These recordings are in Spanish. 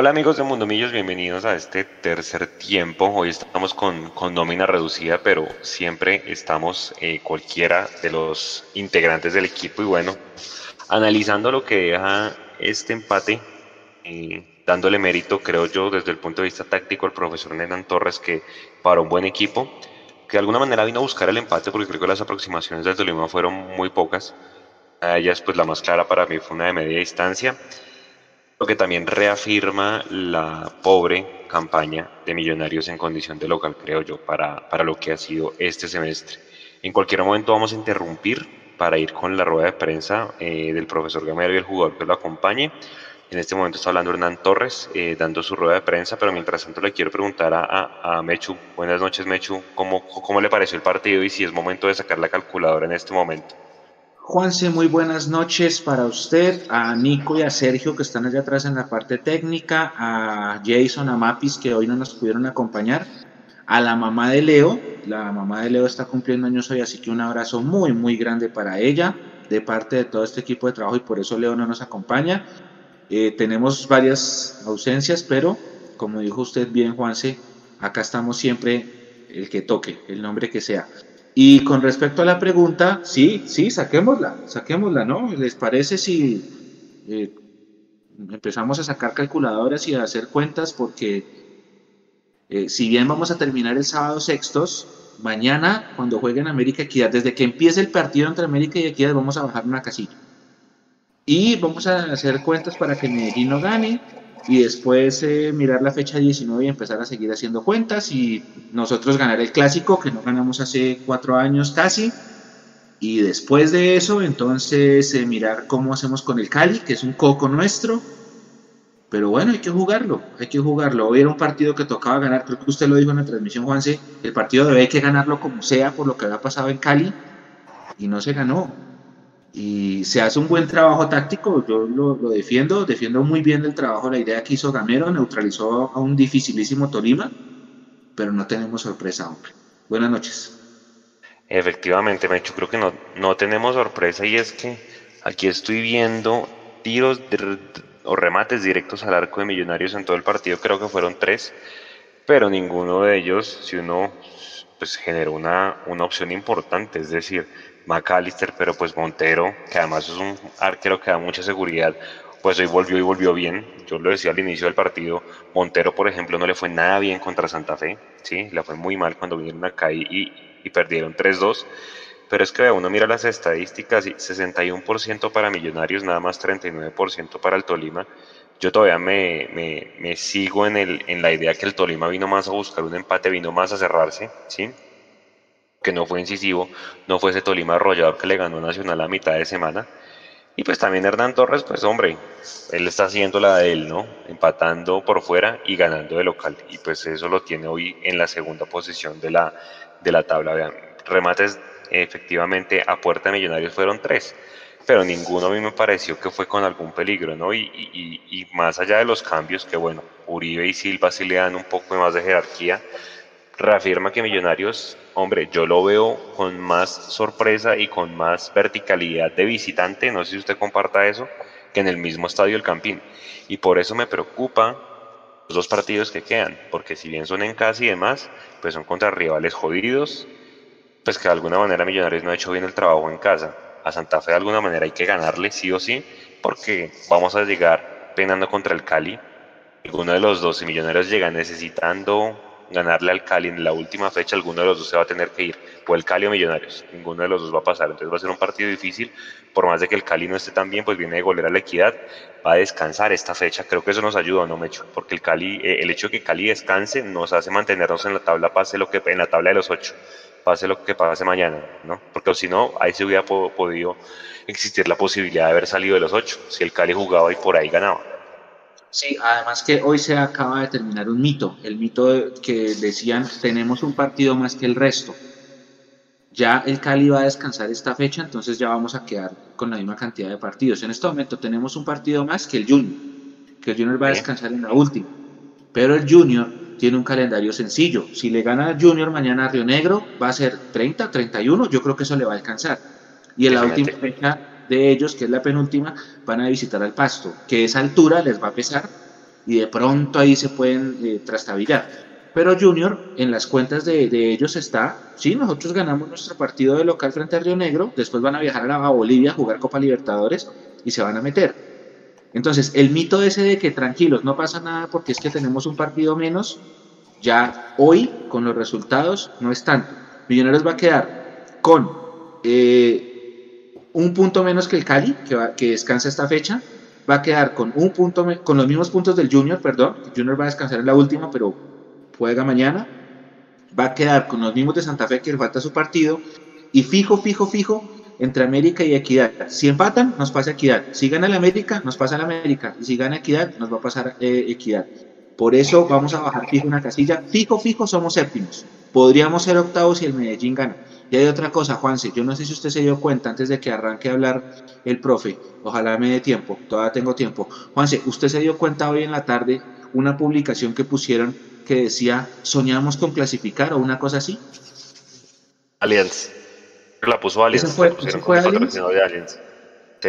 Hola amigos de Mundo Millos, bienvenidos a este tercer tiempo. Hoy estamos con, con nómina reducida, pero siempre estamos eh, cualquiera de los integrantes del equipo y bueno, analizando lo que deja este empate, eh, dándole mérito, creo yo, desde el punto de vista táctico al profesor Nenan Torres, que para un buen equipo, que de alguna manera vino a buscar el empate, porque creo que las aproximaciones del Tolima fueron muy pocas. A ellas, pues la más clara para mí fue una de media distancia lo que también reafirma la pobre campaña de Millonarios en condición de local, creo yo, para, para lo que ha sido este semestre. En cualquier momento vamos a interrumpir para ir con la rueda de prensa eh, del profesor Gamero y el jugador que lo acompañe. En este momento está hablando Hernán Torres, eh, dando su rueda de prensa, pero mientras tanto le quiero preguntar a, a, Mechu, buenas noches Mechu, ¿cómo, ¿cómo le pareció el partido y si es momento de sacar la calculadora en este momento? Juanse, muy buenas noches para usted, a Nico y a Sergio que están allá atrás en la parte técnica, a Jason, a Mapis que hoy no nos pudieron acompañar, a la mamá de Leo, la mamá de Leo está cumpliendo años hoy, así que un abrazo muy, muy grande para ella, de parte de todo este equipo de trabajo y por eso Leo no nos acompaña. Eh, tenemos varias ausencias, pero como dijo usted bien, Juanse, acá estamos siempre el que toque, el nombre que sea. Y con respecto a la pregunta, sí, sí, saquémosla, saquémosla, ¿no? ¿Les parece si eh, empezamos a sacar calculadoras y a hacer cuentas? Porque eh, si bien vamos a terminar el sábado sextos, mañana cuando jueguen América Equidad, desde que empiece el partido entre América y Equidad, vamos a bajar una casilla. Y vamos a hacer cuentas para que Medellín no gane, y después eh, mirar la fecha 19 y empezar a seguir haciendo cuentas y nosotros ganar el clásico que no ganamos hace cuatro años casi. Y después de eso entonces eh, mirar cómo hacemos con el Cali que es un coco nuestro. Pero bueno hay que jugarlo hay que jugarlo. Hoy era un partido que tocaba ganar creo que usted lo dijo en la transmisión Juanse. El partido debe que ganarlo como sea por lo que había pasado en Cali. Y no se ganó y se hace un buen trabajo táctico, yo lo, defiendo, defiendo muy bien el trabajo, la idea que hizo Gamero, neutralizó a un dificilísimo Tolima, pero no tenemos sorpresa, hombre. Buenas noches. Efectivamente, Mecho, creo que no, no tenemos sorpresa y es que aquí estoy viendo tiros o remates directos al arco de Millonarios en todo el partido, creo que fueron tres, pero ninguno de ellos, si uno pues generó una, una opción importante, es decir, McAllister, pero pues Montero, que además es un arquero que da mucha seguridad, pues hoy volvió y volvió bien. Yo lo decía al inicio del partido, Montero, por ejemplo, no le fue nada bien contra Santa Fe, ¿sí? Le fue muy mal cuando vinieron acá y, y, perdieron 3-2. Pero es que uno mira las estadísticas, 61% para Millonarios, nada más 39% para el Tolima. Yo todavía me, me, me sigo en, el, en la idea que el Tolima vino más a buscar un empate, vino más a cerrarse, ¿sí? Que no fue incisivo, no fue ese Tolima arrollador que le ganó Nacional a mitad de semana. Y pues también Hernán Torres, pues hombre, él está haciendo la de él, ¿no? Empatando por fuera y ganando de local. Y pues eso lo tiene hoy en la segunda posición de la, de la tabla. Vean, remates efectivamente a puerta de Millonarios fueron tres, pero ninguno a mí me pareció que fue con algún peligro, ¿no? Y, y, y más allá de los cambios, que bueno, Uribe y Silva sí le dan un poco más de jerarquía, reafirma que Millonarios, hombre, yo lo veo con más sorpresa y con más verticalidad de visitante, no sé si usted comparta eso, que en el mismo estadio El Campín. Y por eso me preocupa los dos partidos que quedan, porque si bien son en casa y demás, pues son contra rivales jodidos, pues que de alguna manera Millonarios no ha hecho bien el trabajo en casa. A Santa Fe de alguna manera hay que ganarle sí o sí, porque vamos a llegar penando contra el Cali. Alguno de los dos, si Millonarios llega necesitando ganarle al Cali en la última fecha, alguno de los dos se va a tener que ir, o el Cali o Millonarios, ninguno de los dos va a pasar, entonces va a ser un partido difícil, por más de que el Cali no esté tan bien, pues viene de golear a la equidad, va a descansar esta fecha, creo que eso nos ayuda, ¿no, Mecho? Porque el Cali, eh, el hecho de que Cali descanse nos hace mantenernos en la tabla, pase lo que, en la tabla de los ocho, pase lo que pase mañana, ¿no? Porque si no, ahí se hubiera podido existir la posibilidad de haber salido de los ocho, si el Cali jugaba y por ahí ganaba. Sí, además que hoy se acaba de terminar un mito, el mito que decían tenemos un partido más que el resto. Ya el Cali va a descansar esta fecha, entonces ya vamos a quedar con la misma cantidad de partidos. En este momento tenemos un partido más que el Junior, que el Junior va a descansar en la última. Pero el Junior tiene un calendario sencillo. Si le gana el Junior mañana a Río Negro, va a ser 30, 31, yo creo que eso le va a alcanzar. Y en la última fecha de ellos, que es la penúltima, van a visitar al Pasto, que esa altura les va a pesar y de pronto ahí se pueden eh. Pero Junior, en las cuentas de, ellos está, sí, nosotros ganamos nuestro partido de local frente a Río Negro, después van a viajar a, Bolivia a jugar Copa Libertadores y se van a meter. Entonces, el mito ese de que tranquilos, no pasa nada porque es que tenemos un partido menos, ya hoy, con los resultados, no es tanto. Millonarios va a quedar con eh, un punto menos que el Cali, que, que descansa esta fecha, va a quedar con un punto con los mismos puntos del Junior, perdón. El Junior va a descansar en la última, pero juega mañana. Va a quedar con los mismos de Santa Fe que le falta su partido. Y fijo, fijo, fijo entre América y Equidad. Si empatan, nos pasa Equidad. Si gana el América, nos pasa el América. Y si gana Equidad, nos va a pasar eh, Equidad. Por eso vamos a bajar fijo una casilla. Fijo, fijo, somos séptimos. Podríamos ser octavos si el Medellín gana. Y hay otra cosa, Juanse, yo no sé si usted se dio cuenta antes de que arranque a hablar el profe, ojalá me dé tiempo, todavía tengo tiempo. Juanse, ¿usted se dio cuenta hoy en la tarde una publicación que pusieron que decía soñamos con clasificar o una cosa así? Aliens. La puso Aliens. ¿Ese fue, fue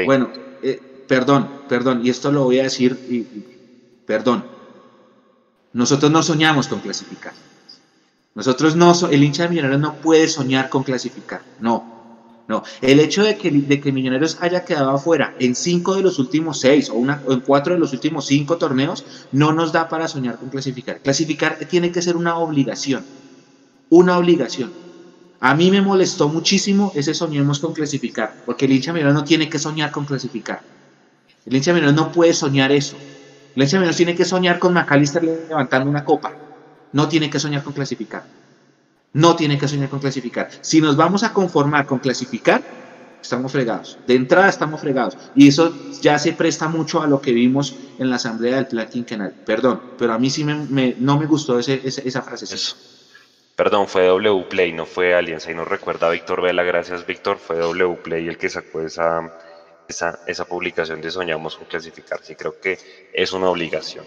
Bueno, eh, perdón, perdón, y esto lo voy a decir, y, perdón. Nosotros no soñamos con clasificar. Nosotros no, el hincha de Millonarios no puede soñar con clasificar, no, no. El hecho de que, de que Millonarios haya quedado afuera en cinco de los últimos seis o, una, en cuatro de los últimos cinco torneos no nos da para soñar con clasificar. Clasificar tiene que ser una obligación, una obligación. A mí me molestó muchísimo ese soñemos con clasificar, porque el hincha Millonarios no tiene que soñar con clasificar. El hincha Millonarios no puede soñar eso. El hincha Millonarios tiene que soñar con McAllister levantando una copa no tiene que soñar con clasificar. No tiene que soñar con clasificar. Si nos vamos a conformar con clasificar, estamos fregados. De entrada estamos fregados. Y eso ya se presta mucho a lo que vimos en la asamblea del plan quinquenal. Perdón, pero a mí sí me, no me gustó esa frase. Eso. Perdón, fue W Play, no fue Alianza. Y nos recuerda a Víctor Vela, gracias Víctor. Fue W Play el que sacó esa, esa, esa publicación de Soñamos con clasificar. Sí, creo que es una obligación.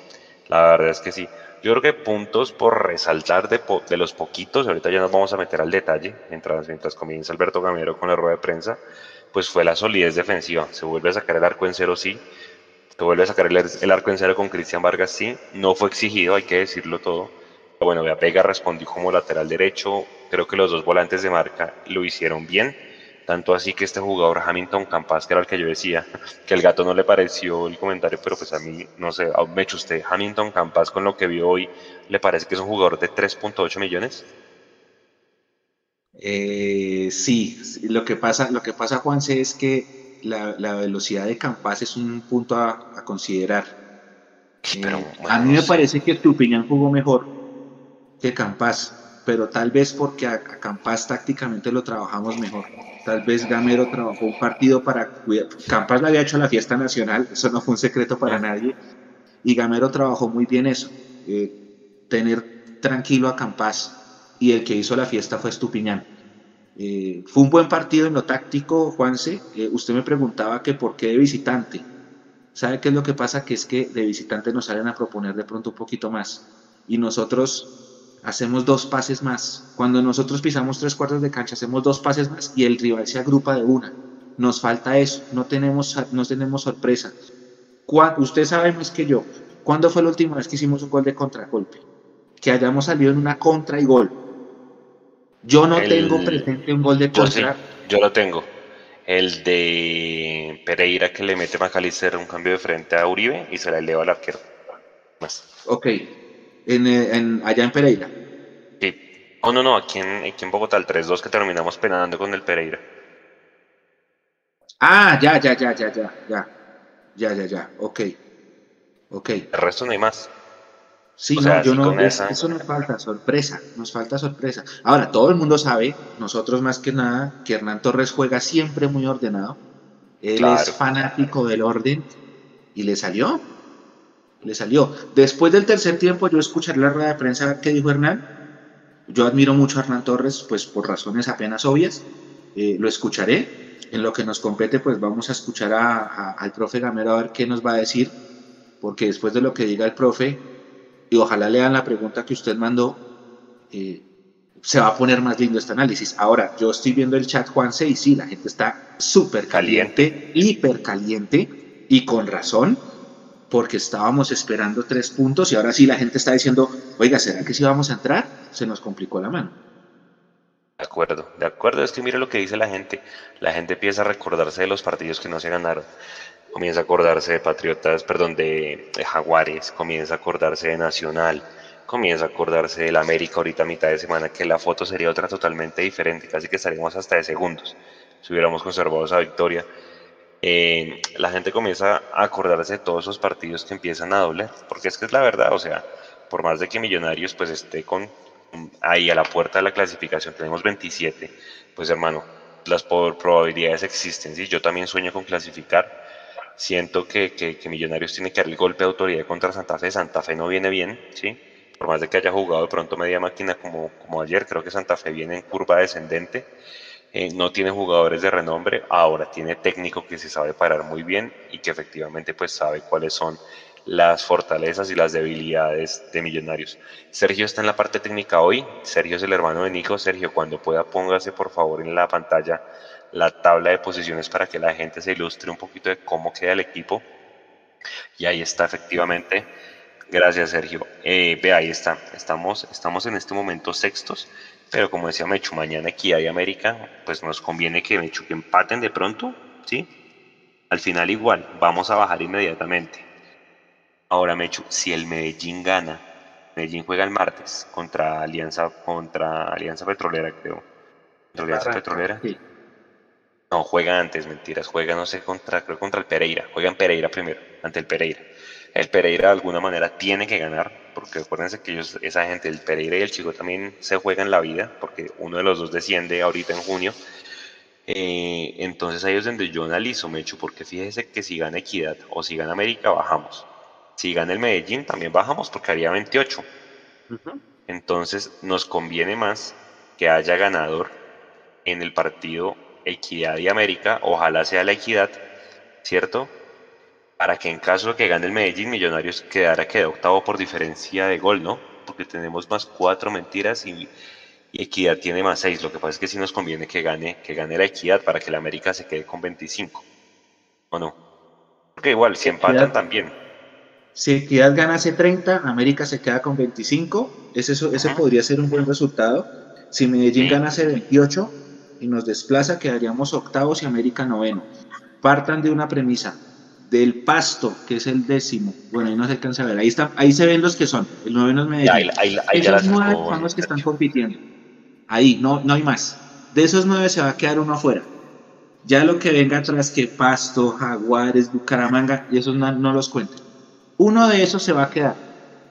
La verdad es que sí. Yo creo que puntos por resaltar de, de, los poquitos, ahorita ya nos vamos a meter al detalle, mientras, mientras comienza Alberto Gamero con la rueda de prensa, pues fue la solidez defensiva. Se vuelve a sacar el arco en cero, sí. Se vuelve a sacar el, arco en cero con Cristian Vargas, sí. No fue exigido, hay que decirlo todo. Pero bueno, Vega respondió como lateral derecho. Creo que los dos volantes de marca lo hicieron bien tanto así que este jugador Hamilton Campas, que era el que yo decía, que el gato no le pareció el comentario, pero pues a mí, no sé, me hecho usted, Hamilton Campas con lo que vio hoy, ¿le parece que es un jugador de 3.8 millones? Eh, sí, lo que pasa, lo que pasa, Juanse, es que la, velocidad de Campas es un punto a, considerar. Eh, a mí me parece que Tupiñán jugó mejor que Campas, pero tal vez porque a, a Campas tácticamente lo trabajamos mejor. Tal vez Gamero trabajó un partido para cuidar. Campas le había hecho la fiesta nacional, eso no fue un secreto para nadie. Y Gamero trabajó muy bien eso, eh, tener tranquilo a Campas. Y el que hizo la fiesta fue Estupiñán. Eh, fue un buen partido en lo táctico, Juanse. Eh, usted me preguntaba que por qué de visitante. ¿Sabe qué es lo que pasa? Que es que de visitante nos salen a proponer de pronto un poquito más. Y nosotros hacemos dos pases más. Cuando nosotros pisamos tres cuartos de cancha, hacemos dos pases más y el rival se agrupa de una. Nos falta eso, no tenemos, no tenemos sorpresa. Usted sabe más que yo, ¿cuándo fue la última vez que hicimos un gol de contragolpe? Que hayamos salido en una contra y gol. Yo no tengo presente un gol de contra. Yo, lo tengo. El de Pereira que le mete Macalister un cambio de frente a Uribe y se la eleva al arquero. Más. Ok, en, allá en Pereira. Sí. Oh, no, no, aquí en, aquí en Bogotá, el 3-2 que terminamos penando con el Pereira. Ah, ya, ya, ya, ya, ya, ya. Ya, ya, ya. Ok. Ok. El resto no hay más. Sí, no, yo no, eso nos falta, sorpresa, nos falta sorpresa. Ahora, todo el mundo sabe, nosotros más que nada, que Hernán Torres juega siempre muy ordenado. Él es fanático del orden y le salió le salió. Después del tercer tiempo yo escucharé la rueda de prensa que dijo Hernán. Yo admiro mucho a Hernán Torres, pues por razones apenas obvias. Eh, lo escucharé. En lo que nos compete, pues vamos a escuchar a, al profe Gamero a ver qué nos va a decir, porque después de lo que diga el profe, y ojalá lean la pregunta que usted mandó, eh, se va a poner más lindo este análisis. Ahora, yo estoy viendo el chat, Juanse, y sí, la gente está súper caliente, hiper caliente, y con razón porque estábamos esperando tres puntos y ahora sí la gente está diciendo, oiga, ¿será que sí vamos a entrar? Se nos complicó la mano. De acuerdo, de acuerdo, es que mire lo que dice la gente. La gente empieza a recordarse de los partidos que no se ganaron. Comienza a acordarse de Patriotas, perdón, de, Jaguares, comienza a acordarse de Nacional, comienza a acordarse del América ahorita a mitad de semana, que la foto sería otra totalmente diferente, casi que estaríamos hasta de segundos si hubiéramos conservado esa victoria. Eh, la gente comienza a acordarse de todos esos partidos que empiezan a doblar, porque es que es la verdad, o sea, por más de que Millonarios pues esté con ahí a la puerta de la clasificación, tenemos 27, pues hermano, las probabilidades existen, ¿sí? yo también sueño con clasificar, siento que, que, Millonarios tiene que dar el golpe de autoridad contra Santa Fe, Santa Fe no viene bien, ¿sí? por más de que haya jugado de pronto media máquina como, como ayer, creo que Santa Fe viene en curva descendente, eh, no tiene jugadores de renombre, ahora tiene técnico que se sabe parar muy bien y que efectivamente pues sabe cuáles son las fortalezas y las debilidades de Millonarios. Sergio está en la parte técnica hoy, Sergio es el hermano de Nico, Sergio cuando pueda póngase por favor en la pantalla la tabla de posiciones para que la gente se ilustre un poquito de cómo queda el equipo. Y ahí está efectivamente. Gracias Sergio. Eh, ve, ahí está. Estamos, estamos en este momento sextos pero como decía Mechu, mañana Equidad y América, pues nos conviene que Mechu que empaten de pronto, ¿sí? Al final igual, vamos a bajar inmediatamente. Ahora Mechu, si el Medellín gana, Medellín juega el martes contra Alianza, contra Alianza Petrolera, creo. ¿Contra Alianza Petrolera? Sí. No, juega antes, mentiras. Juega, no sé, contra, creo contra el Pereira. Juega en Pereira primero, ante el Pereira. El Pereira de alguna manera tiene que ganar, porque acuérdense que ellos, esa gente, el Pereira y el Chico también se juegan la vida, porque uno de los dos desciende ahorita en junio. Eh, entonces ahí es donde yo analizo, Mecho, porque fíjese que si gana Equidad o si gana América, bajamos. Si gana el Medellín, también bajamos porque haría 28. Entonces nos conviene más que haya ganador en el partido Equidad y América, ojalá sea la Equidad, ¿cierto? Para que en caso de que gane el Medellín, Millonarios quedara que octavo por diferencia de gol, ¿no? Porque tenemos más cuatro mentiras y, Equidad tiene más seis. Lo que pasa es que sí nos conviene que gane, que gane la Equidad para que la América se quede con 25. ¿O no? Porque igual, si empatan también. Si Equidad gana hace 30, América se queda con 25. Ese, ese podría ser un buen resultado. Si Medellín gana hace 28 y nos desplaza, quedaríamos octavos y América noveno. Partan de una premisa del Pasto, que es el décimo. Bueno, ahí no se alcanza a ver. Ahí, está, ahí se ven los que son. El noveno es Medellín. Ahí, esos nueve son los que están compitiendo. Ahí, no, no hay más. De esos nueve se va a quedar uno afuera. Ya lo que venga atrás, que Pasto, Jaguares, Bucaramanga, y esos no, los cuento. Uno de esos se va a quedar.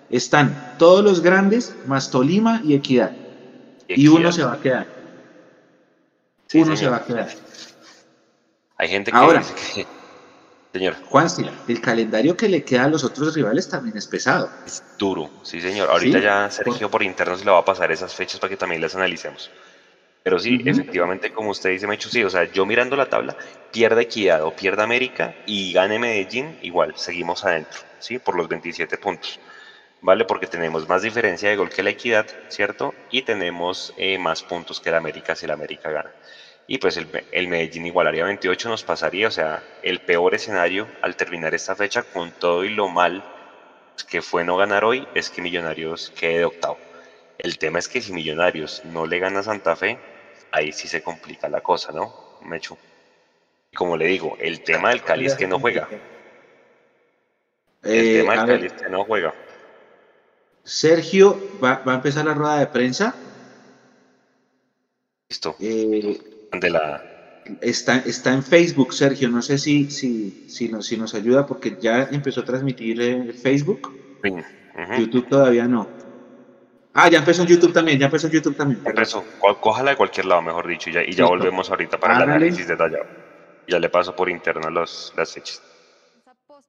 Están todos los grandes, más Tolima y Equidad. Y uno se va a quedar. uno se va a quedar. Hay gente que Ahora, dice que Señor. Juan, el calendario que le queda a los otros rivales también es pesado. Es duro, sí, señor. Ahorita ya Sergio por interno se le va a pasar esas fechas para que también las analicemos. Pero sí, efectivamente, como usted dice, Mecho, sí, o sea, yo mirando la tabla, pierda Equidad o pierda América y gane Medellín, igual, seguimos adentro, ¿sí? Por los 27 puntos, ¿vale? Porque tenemos más diferencia de gol que la Equidad, ¿cierto? Y tenemos eh, más puntos que la América si la América gana y pues el, el, Medellín igualaría 28 nos pasaría, o sea, el peor escenario al terminar esta fecha con todo y lo mal que fue no ganar hoy es que Millonarios quede de octavo. El tema es que si Millonarios no le gana a Santa Fe, ahí sí se complica la cosa, ¿no, Mechu? Como le digo, el tema del Cali es que no juega. El eh, tema del Cali es que no juega. Sergio va, va, a empezar la rueda de prensa. Listo. Eh, de la... Está, está en Facebook, Sergio. No sé si, si, si, nos, si nos ayuda porque ya empezó a transmitir en Facebook. YouTube todavía no. Ah, ya empezó en YouTube también, ya empezó en YouTube también. Empezó, cójala de cualquier lado, mejor dicho, y ya, y ya volvemos ahorita para el análisis detallado. Ya le paso por interno los, las fechas.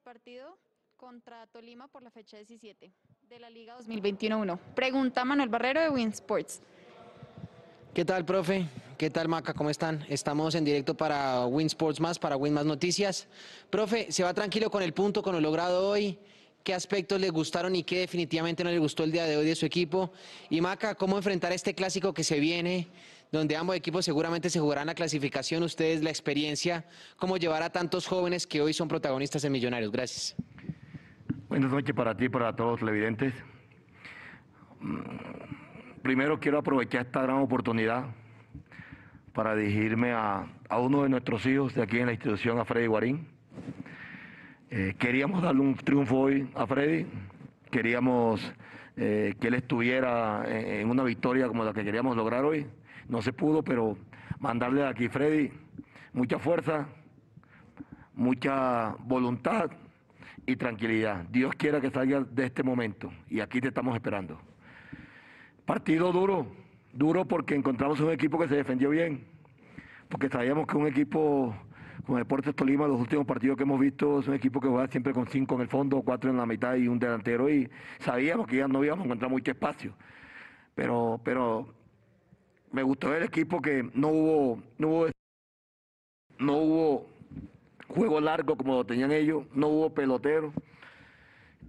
partido contra Tolima por la fecha 17 de la Liga 2021 Pregunta Manuel Barrero de Win Sports. ¿Qué tal, profe? ¿Qué tal, Maca? ¿Cómo están? Estamos en directo para Win Sports Más, para Win Más Noticias. Profe, ¿se va tranquilo con el punto, con lo logrado hoy? ¿Qué aspectos le gustaron y qué definitivamente no le gustó el día de hoy de su equipo? Y Maca, ¿cómo enfrentar este clásico que se viene, donde ambos equipos seguramente se jugarán la clasificación? Ustedes la experiencia, ¿cómo llevar a tantos jóvenes que hoy son protagonistas en Millonarios? Gracias. Buenas noches para ti para todos los televidentes. Primero quiero aprovechar esta gran oportunidad para dirigirme a, uno de nuestros hijos de aquí en la institución, a Freddy Guarín. Eh, queríamos darle un triunfo hoy a Freddy, queríamos eh, que él estuviera en, una victoria como la que queríamos lograr hoy. No se pudo, pero mandarle aquí, Freddy, mucha fuerza, mucha voluntad y tranquilidad. Dios quiera que salga de este momento y aquí te estamos esperando. Partido duro, duro porque encontramos un equipo que se defendió bien, porque sabíamos que un equipo como Deportes Tolima, los últimos partidos que hemos visto, es un equipo que juega siempre con cinco en el fondo, cuatro en la mitad y un delantero y sabíamos que ya no íbamos a encontrar mucho espacio. Pero, pero me gustó el equipo que no hubo, no hubo, no hubo juego largo como lo tenían ellos, no hubo pelotero.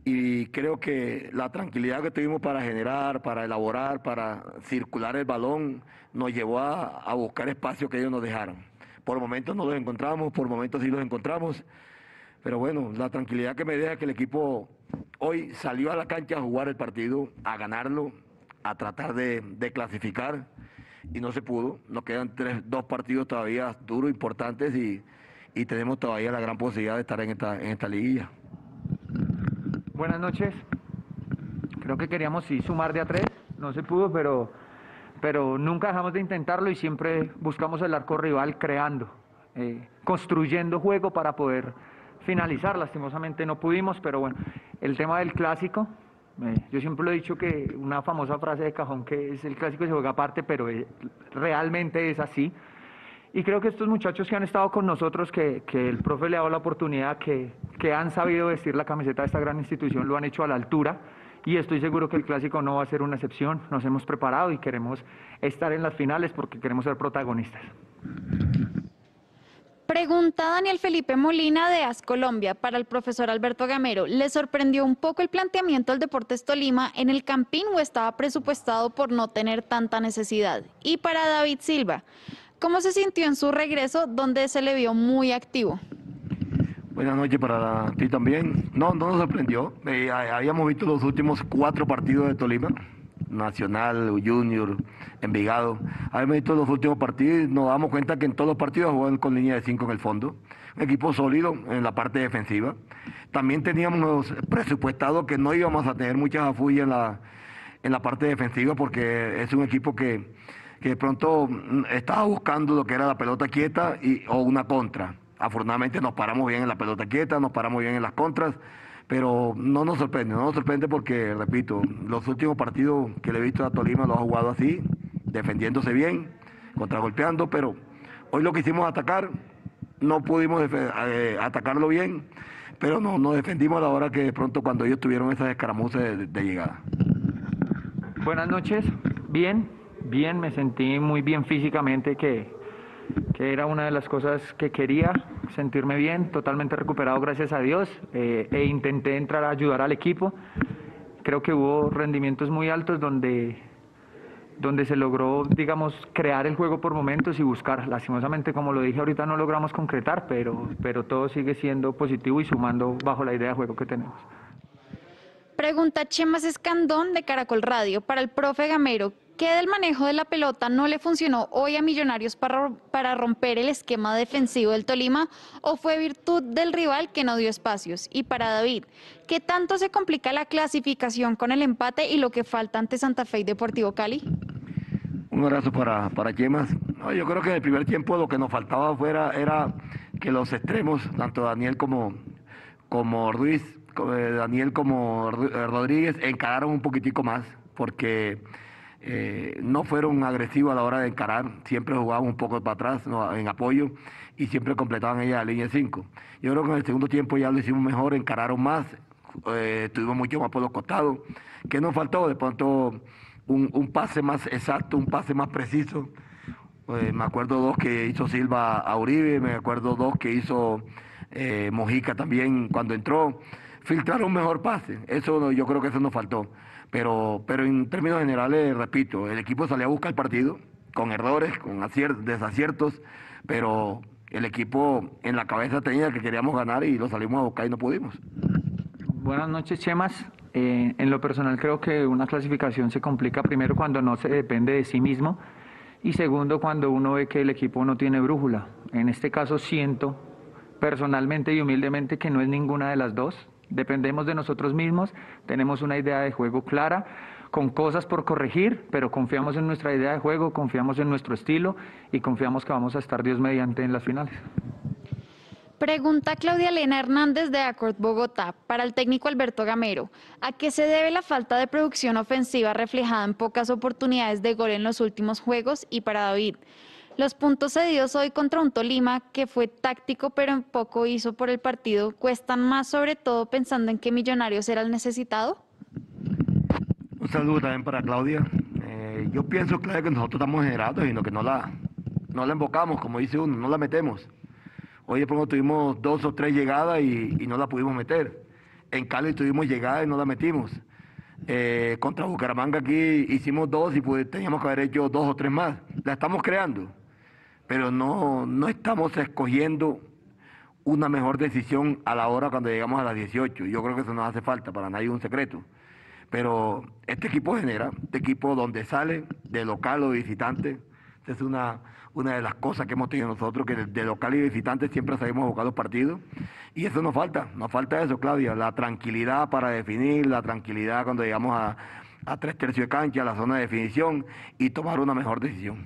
Y creo que la tranquilidad que tuvimos para generar, para elaborar, para circular el balón, nos llevó a, buscar espacio que ellos nos dejaron. Por momentos no los encontramos, por momentos sí los encontramos. Pero bueno, la tranquilidad que me deja que el equipo hoy salió a la cancha a jugar el partido, a ganarlo, a tratar de, clasificar y no se pudo. Nos quedan dos partidos todavía duros, importantes y tenemos todavía la gran posibilidad de estar en esta, en esta liguilla. Buenas noches. Creo que queríamos sí sumar de a tres, no se pudo, pero, pero nunca dejamos de intentarlo y siempre buscamos el arco rival creando, eh, construyendo juego para poder finalizar. Lastimosamente no pudimos, pero bueno, el tema del clásico, eh, yo siempre lo he dicho que una famosa frase de cajón que es el clásico se juega aparte, pero eh, realmente es así. Y creo que estos muchachos que han estado con nosotros, que, el profe le ha dado la oportunidad, que, que han sabido vestir la camiseta de esta gran institución, lo han hecho a la altura y estoy seguro que el clásico no va a ser una excepción. Nos hemos preparado y queremos estar en las finales porque queremos ser protagonistas. Pregunta Daniel Felipe Molina de AS Colombia para el profesor Alberto Gamero. ¿Le sorprendió un poco el planteamiento del Deportes Tolima en el Campín o estaba presupuestado por no tener tanta necesidad? Y para David Silva, ¿Cómo se sintió en su regreso donde se le vio muy activo? Buenas noches para ti también. No, no nos sorprendió. Eh, habíamos visto los últimos cuatro partidos de Tolima, Nacional, Junior, Envigado. Habíamos visto los últimos partidos y nos damos cuenta que en todos los partidos jugaban con línea de cinco en el fondo. Un equipo sólido en la parte defensiva. También teníamos presupuestado que no íbamos a tener muchas afullas en la, en la parte defensiva porque es un equipo que que de pronto mm, estaba buscando lo que era la pelota quieta y, o una contra. Afortunadamente nos paramos bien en la pelota quieta, nos paramos bien en las contras, pero no nos sorprende, no nos sorprende porque, repito, los últimos partidos que le he visto a Tolima lo ha jugado así, defendiéndose bien, contragolpeando, pero hoy lo que hicimos atacar, no pudimos eh, atacarlo bien, pero no, nos defendimos a la hora que de pronto cuando ellos tuvieron esas escaramuzas de llegada. Buenas noches, bien, bien, me sentí muy bien físicamente, que, era una de las cosas que quería, sentirme bien, totalmente recuperado gracias a Dios, eh, e intenté entrar a ayudar al equipo. Creo que hubo rendimientos muy altos donde, donde se logró, digamos, crear el juego por momentos y buscar. Lastimosamente, como lo dije ahorita, no logramos concretar, pero, pero todo sigue siendo positivo y sumando bajo la idea de juego que tenemos. Pregunta Chemas Escandón de Caracol Radio para el profe Gamero. ¿Qué del manejo de la pelota no le funcionó hoy a Millonarios para, para romper el esquema defensivo del Tolima o fue virtud del rival que no dio espacios? Y para David, ¿qué tanto se complica la clasificación con el empate y lo que falta ante Santa Fe y Deportivo Cali? Un abrazo para, para Yemas. yo creo que en el primer tiempo lo que nos faltaba fuera era que los extremos, tanto Daniel como, como Ruiz, eh, Daniel como eh, Rodríguez, encararon un poquitico más, porque eh, no fueron agresivos a la hora de encarar, siempre jugaban un poco para atrás en apoyo y siempre completaban ella la línea 5. Yo creo que en el segundo tiempo ya lo hicimos mejor, encararon más, eh, tuvimos mucho más por los costados. ¿Qué nos faltó? De pronto un, pase más exacto, un pase más preciso. Eh, me acuerdo dos que hizo Silva a Uribe, me acuerdo dos que hizo Mojica también cuando entró. Filtrar un mejor pase, eso yo creo que eso nos faltó. Pero, pero en términos generales, repito, el equipo salió a buscar el partido con errores, con desaciertos, pero el equipo en la cabeza tenía que queríamos ganar y lo salimos a buscar y no pudimos. Buenas noches, Chemas. Eh, en lo personal creo que una clasificación se complica primero cuando no se depende de sí mismo y segundo cuando uno ve que el equipo no tiene brújula. En este caso siento personalmente y humildemente que no es ninguna de las dos. Dependemos de nosotros mismos, tenemos una idea de juego clara, con cosas por corregir, pero confiamos en nuestra idea de juego, confiamos en nuestro estilo y confiamos que vamos a estar Dios mediante en las finales. Pregunta Claudia Elena Hernández de Accord Bogotá para el técnico Alberto Gamero. ¿A qué se debe la falta de producción ofensiva reflejada en pocas oportunidades de gol en los últimos juegos? Y para David, los puntos cedidos hoy contra un Tolima que fue táctico pero poco hizo por el partido, ¿cuestan más sobre todo pensando en que Millonarios era el necesitado? Un saludo también para Claudia. Eh, yo pienso, Claudia, que nosotros estamos generados y no que no la, no la embocamos, como dice uno, no la metemos. Hoy de pronto tuvimos dos o tres llegadas y, no la pudimos meter. En Cali tuvimos llegadas y no la metimos. Eh, contra Bucaramanga aquí hicimos dos y pues teníamos que haber hecho dos o tres más. La estamos creando, pero no, no estamos escogiendo una mejor decisión a la hora cuando llegamos a las 18. Yo creo que eso nos hace falta, para nadie un secreto. Pero este equipo genera, este equipo donde sale, de local o de visitante, es una, una de las cosas que hemos tenido nosotros, que de, local y visitante siempre sabemos jugar los partidos. Y eso nos falta, nos falta eso, Claudia, la tranquilidad para definir, la tranquilidad cuando llegamos a, a tres tercios de cancha, a la zona de definición y tomar una mejor decisión.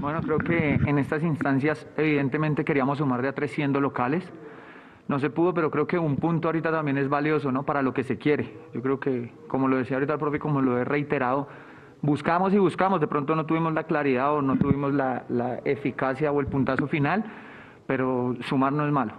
Bueno, creo que en estas instancias evidentemente queríamos sumar de a tres siendo locales. No se pudo, pero creo que un punto ahorita también es valioso, ¿no? Para lo que se quiere. Yo creo que, como lo decía ahorita el profe, como lo he reiterado, buscamos y buscamos, de pronto no tuvimos la claridad o no tuvimos la, eficacia o el puntazo final, pero sumar no es malo.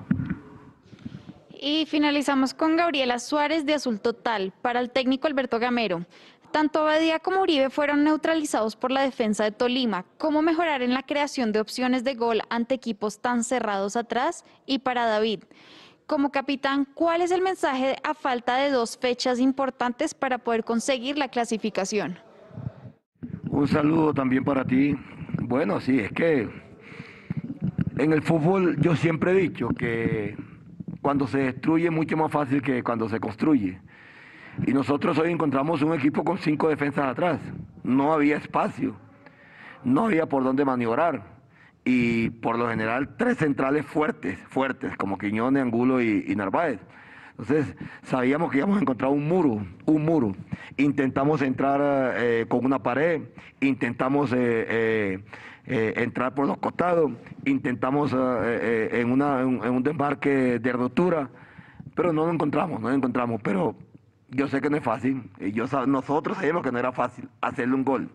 Y finalizamos con Gabriela Suárez de Azul Total. Para el técnico Alberto Gamero, tanto Abadía como Uribe fueron neutralizados por la defensa de Tolima. ¿Cómo mejorar en la creación de opciones de gol ante equipos tan cerrados atrás? Y para David, como capitán, ¿cuál es el mensaje a falta de dos fechas importantes para poder conseguir la clasificación? Un saludo también para ti. Bueno, sí, es que en el fútbol yo siempre he dicho que cuando se destruye es mucho más fácil que cuando se construye. Y nosotros hoy encontramos un equipo con cinco defensas atrás. No había espacio, no había por dónde maniobrar. Y por lo general tres centrales fuertes, fuertes, como Quiñones, Angulo y Narváez. Entonces, sabíamos que íbamos a encontrar un muro, un muro. Intentamos entrar eh, con una pared, intentamos eh, eh, entrar por los costados, intentamos en, una, en, un desmarque de ruptura, pero no lo encontramos, no lo encontramos. Pero yo sé que no es fácil. Y yo, nosotros sabíamos que no era fácil hacerle un gol.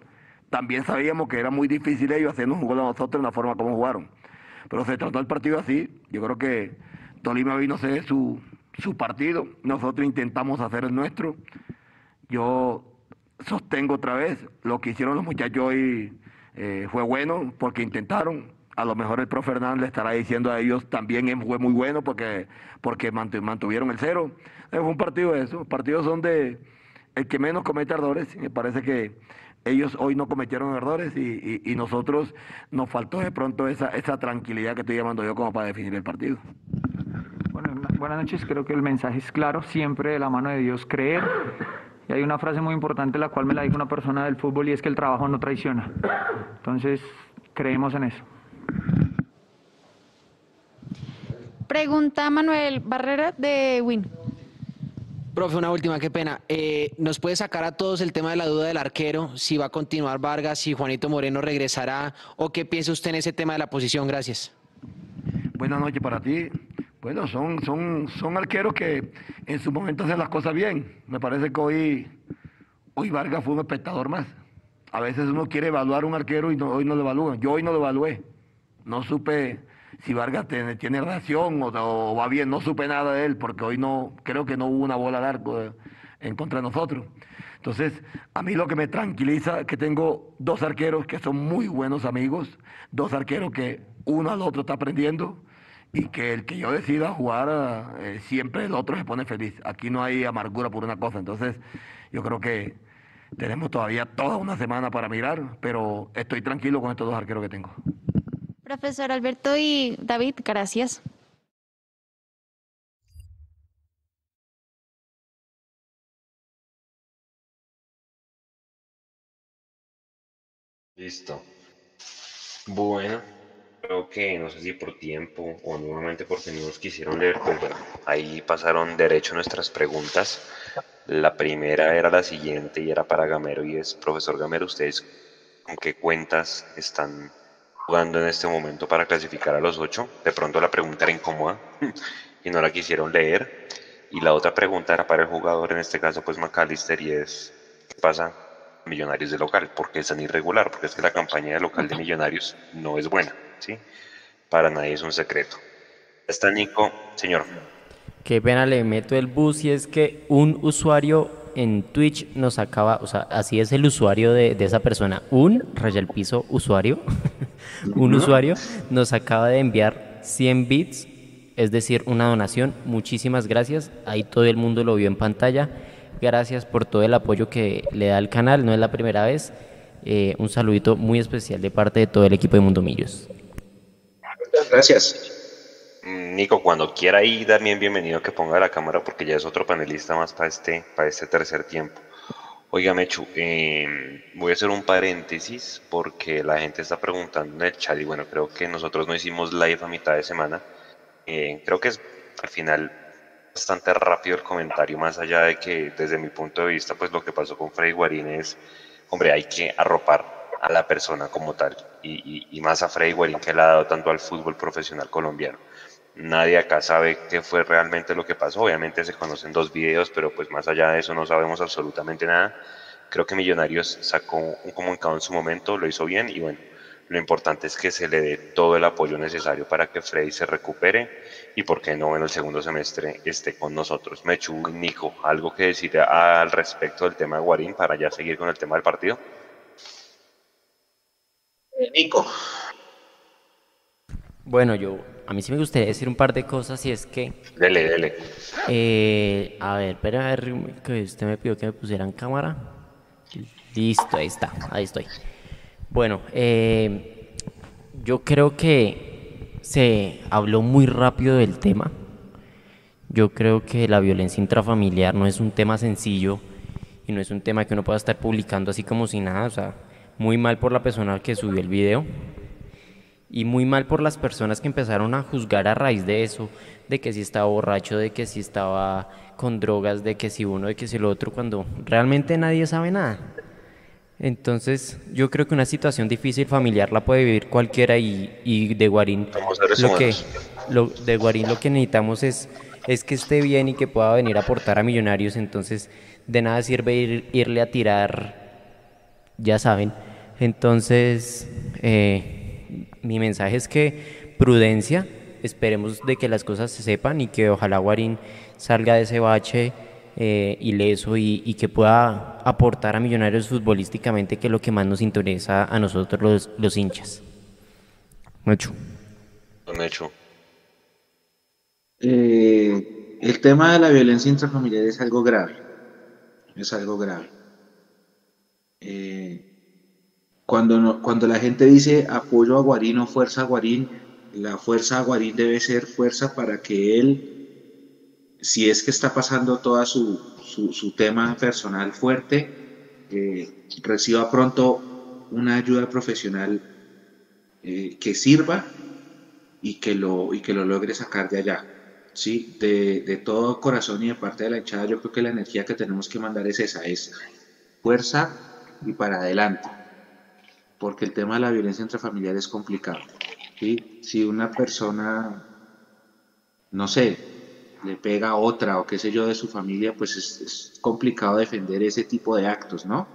También sabíamos que era muy difícil ellos hacernos un gol a nosotros en la forma como jugaron. Pero se trató el partido así. Yo creo que Tolima vino a ser su, su partido, nosotros intentamos hacer el nuestro. Yo sostengo otra vez, lo que hicieron los muchachos hoy eh, fue bueno porque intentaron. A lo mejor el profe Hernández estará diciendo a ellos también fue muy bueno porque, porque mantuvieron el cero. Eh, fue un partido de eso. Partidos son de el que menos comete errores. Me parece que ellos hoy no cometieron errores y, nosotros nos faltó de pronto esa, esa tranquilidad que estoy llamando yo como para definir el partido buenas noches. Creo que el mensaje es claro, siempre de la mano de Dios creer. Y hay una frase muy importante la cual me la dijo una persona del fútbol y es que el trabajo no traiciona. Entonces, creemos en eso. Pregunta Manuel Barrera de Win. Profe, una última, qué pena. Eh, ¿Nos puede sacar a todos el tema de la duda del arquero? Si va a continuar Vargas, si Juanito Moreno regresará, o qué piensa usted en ese tema de la posición? Gracias. Buenas noches para ti. Bueno, son, son, son arqueros que en su momento hacen las cosas bien. Me parece que hoy, hoy Vargas fue un espectador más. A veces uno quiere evaluar un arquero y hoy no lo evalúan. Yo hoy no lo evalué. No supe si Vargas tiene, tiene o, va bien. No supe nada de él porque hoy no, creo que no hubo una bola de arco en contra de nosotros. Entonces, a mí lo que me tranquiliza es que tengo dos arqueros que son muy buenos amigos, dos arqueros que uno al otro está aprendiendo y que el que yo decida jugar, eh, siempre el otro se pone feliz. Aquí no hay amargura por una cosa. Entonces, yo creo que tenemos todavía toda una semana para mirar, pero estoy tranquilo con estos dos arqueros que tengo. Profesor Alberto y David, gracias. Listo. Bueno, creo que no sé si por tiempo o nuevamente porque no nos quisieron leer, pero ahí pasaron derecho nuestras preguntas. La primera era la siguiente y era para Gamero y es, profesor Gamero, ¿ustedes con qué cuentas están jugando en este momento para clasificar a los ocho? De pronto la pregunta era incómoda y no la quisieron leer. Y la otra pregunta era para el jugador, en este caso pues McAllister, y es, ¿qué pasa Millonarios de local, porque es tan irregular, porque es que la campaña de local de Millonarios no es buena, ¿sí? Para nadie es un secreto. Está Nico, señor. Qué pena le meto el bus y es que un usuario en Twitch nos acaba, o sea, así es el usuario de, esa persona, un raya piso usuario, un usuario nos acaba de enviar 100 bits, es decir, una donación. Muchísimas gracias. Ahí todo el mundo lo vio en pantalla. Gracias por todo el apoyo que le da al canal, no es la primera vez. Eh, un saludito muy especial de parte de todo el equipo de Mundo Millos. Gracias. Nico, cuando quiera ir también bienvenido que ponga la cámara porque ya es otro panelista más para este, para este tercer tiempo. Oiga, Mechu, eh, voy a hacer un paréntesis porque la gente está preguntando en el chat y bueno, creo que nosotros no hicimos live a mitad de semana. Eh, creo que es, al final bastante rápido el comentario, más allá de que desde mi punto de vista, pues lo que pasó con Freddy Guarín es, hombre, hay que arropar a la persona como tal, y, más a Freddy Guarín que le ha dado tanto al fútbol profesional colombiano. Nadie acá sabe qué fue realmente lo que pasó, obviamente se conocen dos videos, pero pues más allá de eso no sabemos absolutamente nada. Creo que Millonarios sacó un comunicado en su momento, lo hizo bien y bueno, lo importante es que se le dé todo el apoyo necesario para que Freddy se recupere y, por qué no, en el segundo semestre esté con nosotros. Mechu, Nico, ¿algo que decir al respecto del tema de Guarín para ya seguir con el tema del partido? Eh, Nico. Bueno, yo, a mí sí me gustaría decir un par de cosas y es que... Dele, dele. Eh, a ver, espera, a ver, que usted me pidió que me pusieran cámara. Listo, ahí está, ahí estoy. Bueno, eh, yo creo que se habló muy rápido del tema. Yo creo que la violencia intrafamiliar no es un tema sencillo y no es un tema que uno pueda estar publicando así como si nada. O sea, muy mal por la persona que subió el video y muy mal por las personas que empezaron a juzgar a raíz de eso, de que si estaba borracho, de que si estaba con drogas, de que si uno, de que si el otro, cuando realmente nadie sabe nada. Entonces, yo creo que una situación difícil familiar la puede vivir cualquiera y, de Guarín lo que lo, de Guarín lo que necesitamos es, es que esté bien y que pueda venir a aportar a Millonarios. Entonces, de nada sirve irle a tirar, ya saben. Entonces, eh, mi mensaje es que prudencia, esperemos de que las cosas se sepan y que ojalá Guarín salga de ese bache eh, ileso y, que pueda aportar a Millonarios futbolísticamente, que es lo que más nos interesa a nosotros los, hinchas. Mecho. Eh, el tema de la violencia intrafamiliar es algo grave. Es algo grave. Eh, cuando, cuando la gente dice apoyo a Guarín o fuerza a Guarín, la fuerza a Guarín debe ser fuerza para que él si es que está pasando todo su, su, tema personal fuerte, eh, reciba pronto una ayuda profesional eh, que sirva y que, lo, y que lo logre sacar de allá. ¿sí? De, de, todo corazón y de parte de la hinchada, yo creo que la energía que tenemos que mandar es esa, es fuerza y para adelante. Porque el tema de la violencia intrafamiliar es complicado. Si una persona, no sé, le pega a otra o qué sé yo de su familia, pues es, complicado defender ese tipo de actos, ¿no?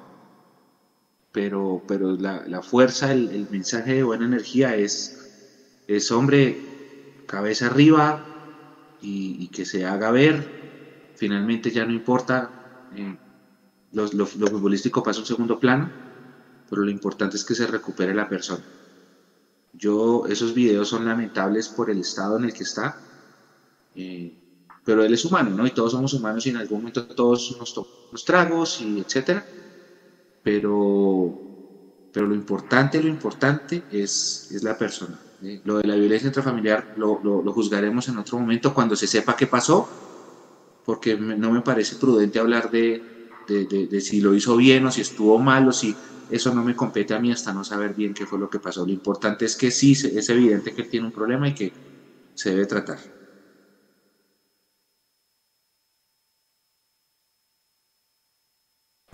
Pero, pero la, fuerza, el, mensaje de buena energía es, es hombre, cabeza arriba y, que se haga ver. Finalmente ya no importa, eh, lo, lo, futbolístico pasa a un segundo plano, pero lo importante es que se recupere la persona. Yo, esos videos son lamentables por el estado en el que está. Eh, pero él es humano, ¿no? Y todos somos humanos y en algún momento todos nos tomamos tragos y etcétera. Pero, pero lo importante, lo importante es, es la persona. ¿eh? Lo de la violencia intrafamiliar lo, lo, juzgaremos en otro momento cuando se sepa qué pasó, porque no me parece prudente hablar de, de, si lo hizo bien o si estuvo mal o si eso no me compete a mí hasta no saber bien qué fue lo que pasó. Lo importante es que sí, es evidente que él tiene un problema y que se debe tratar.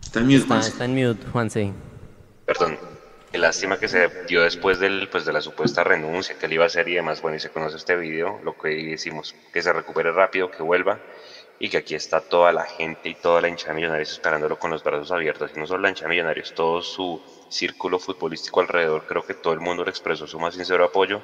Está en mute, está, en mute, Juan, sí. Perdón, Qué lástima que se dio después del, pues, de la supuesta renuncia que él iba a hacer y demás. Bueno, y se conoce este video, lo que decimos, que se recupere rápido, que vuelva y que aquí está toda la gente y toda la hinchada de Millonarios esperándolo con los brazos abiertos. Y no solo la hinchada de Millonarios, todo su círculo futbolístico alrededor, creo que todo el mundo le expresó su más sincero apoyo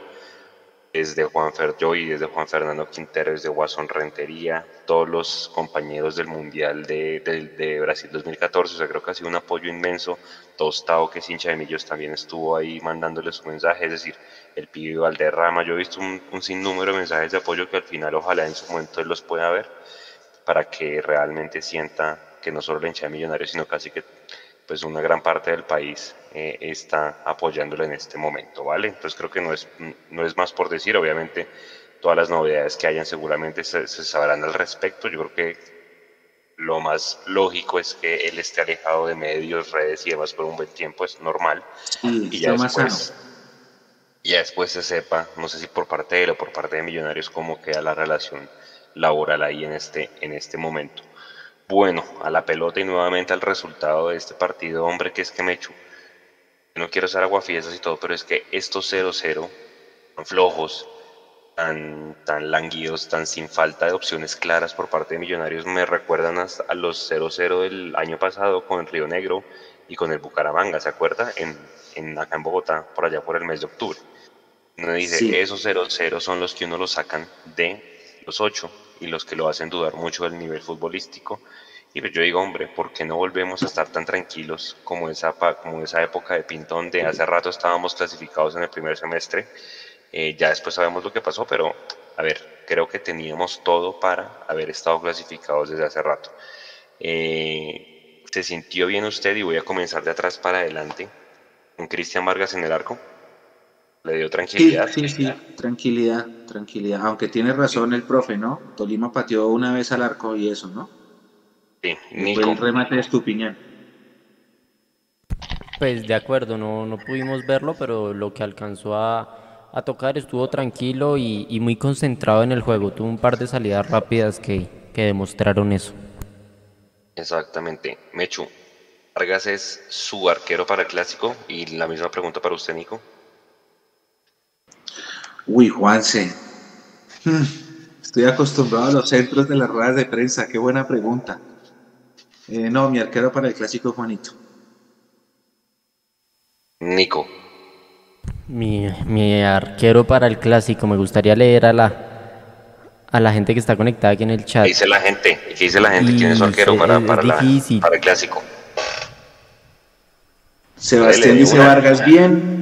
desde Juan Fer Joy, desde Juan Fernando Quintero, desde Guasón Rentería, todos los compañeros del Mundial de, de, Brasil 2014, o sea, creo que ha sido un apoyo inmenso. Tostado, que es hincha de Millos, también estuvo ahí mandándole su mensaje, es decir, el pibe Valderrama, yo he visto un, un sinnúmero de mensajes de apoyo que al final ojalá en su momento él los pueda ver, para que realmente sienta que no solo la hincha de Millonarios, sino casi que pues una gran parte del país eh, está apoyándolo en este momento, ¿vale? Entonces creo que no es, no es más por decir, obviamente todas las novedades que hayan seguramente se, sabrán al respecto, yo creo que lo más lógico es que él esté alejado de medios, redes y demás por un buen tiempo, es normal, y ya después, ya después se sepa, no sé si por parte de él o por parte de Millonarios, cómo queda la relación laboral ahí en este, en este momento. Bueno, a la pelota y nuevamente al resultado de este partido, hombre, que es que me echo. No quiero ser aguafiestas y todo, pero es que estos 0-0, tan flojos, tan, tan languidos, tan sin falta de opciones claras por parte de Millonarios, me recuerdan a, los 0-0 del año pasado con el Río Negro y con el Bucaramanga, ¿se acuerda? En, en, acá en Bogotá, por allá por el mes de octubre. Uno dice, esos 0-0 son los que uno los sacan de los 8 y los que lo hacen dudar mucho del nivel futbolístico. Y pues yo digo, hombre, ¿por qué no volvemos a estar tan tranquilos como esa, como esa época de Pinto donde hace rato estábamos clasificados en el primer semestre? Eh, ya después sabemos lo que pasó, pero a ver, creo que teníamos todo para haber estado clasificados desde hace rato. Eh, ¿Se sintió bien usted? Y voy a comenzar de atrás para adelante. Con Cristian Vargas en el arco. ¿Le dio tranquilidad? Sí, sí, sí, tranquilidad, tranquilidad. Aunque tiene razón el profe, ¿no? Tolima pateó una vez al arco y eso, ¿no? Sí, Nico. Fue el remate de Estupiñán. Pues de acuerdo, no, no pudimos verlo, pero lo que alcanzó a, a tocar estuvo tranquilo y, y, muy concentrado en el juego. Tuvo un par de salidas rápidas que, que demostraron eso. Exactamente. Mechu, Vargas es su arquero para el clásico y la misma pregunta para usted, Nico. Uy, Juanse. Hmm, estoy acostumbrado a los centros de las ruedas de prensa. Qué buena pregunta. Eh, no, mi arquero para el clásico Juanito. Nico. Mi, arquero para el clásico. Me gustaría leer a la a la gente que está conectada aquí en el chat. ¿Qué dice la gente? ¿Qué dice la gente? ¿Quién es su arquero para, para, para el clásico? Sebastián dice Vargas bien.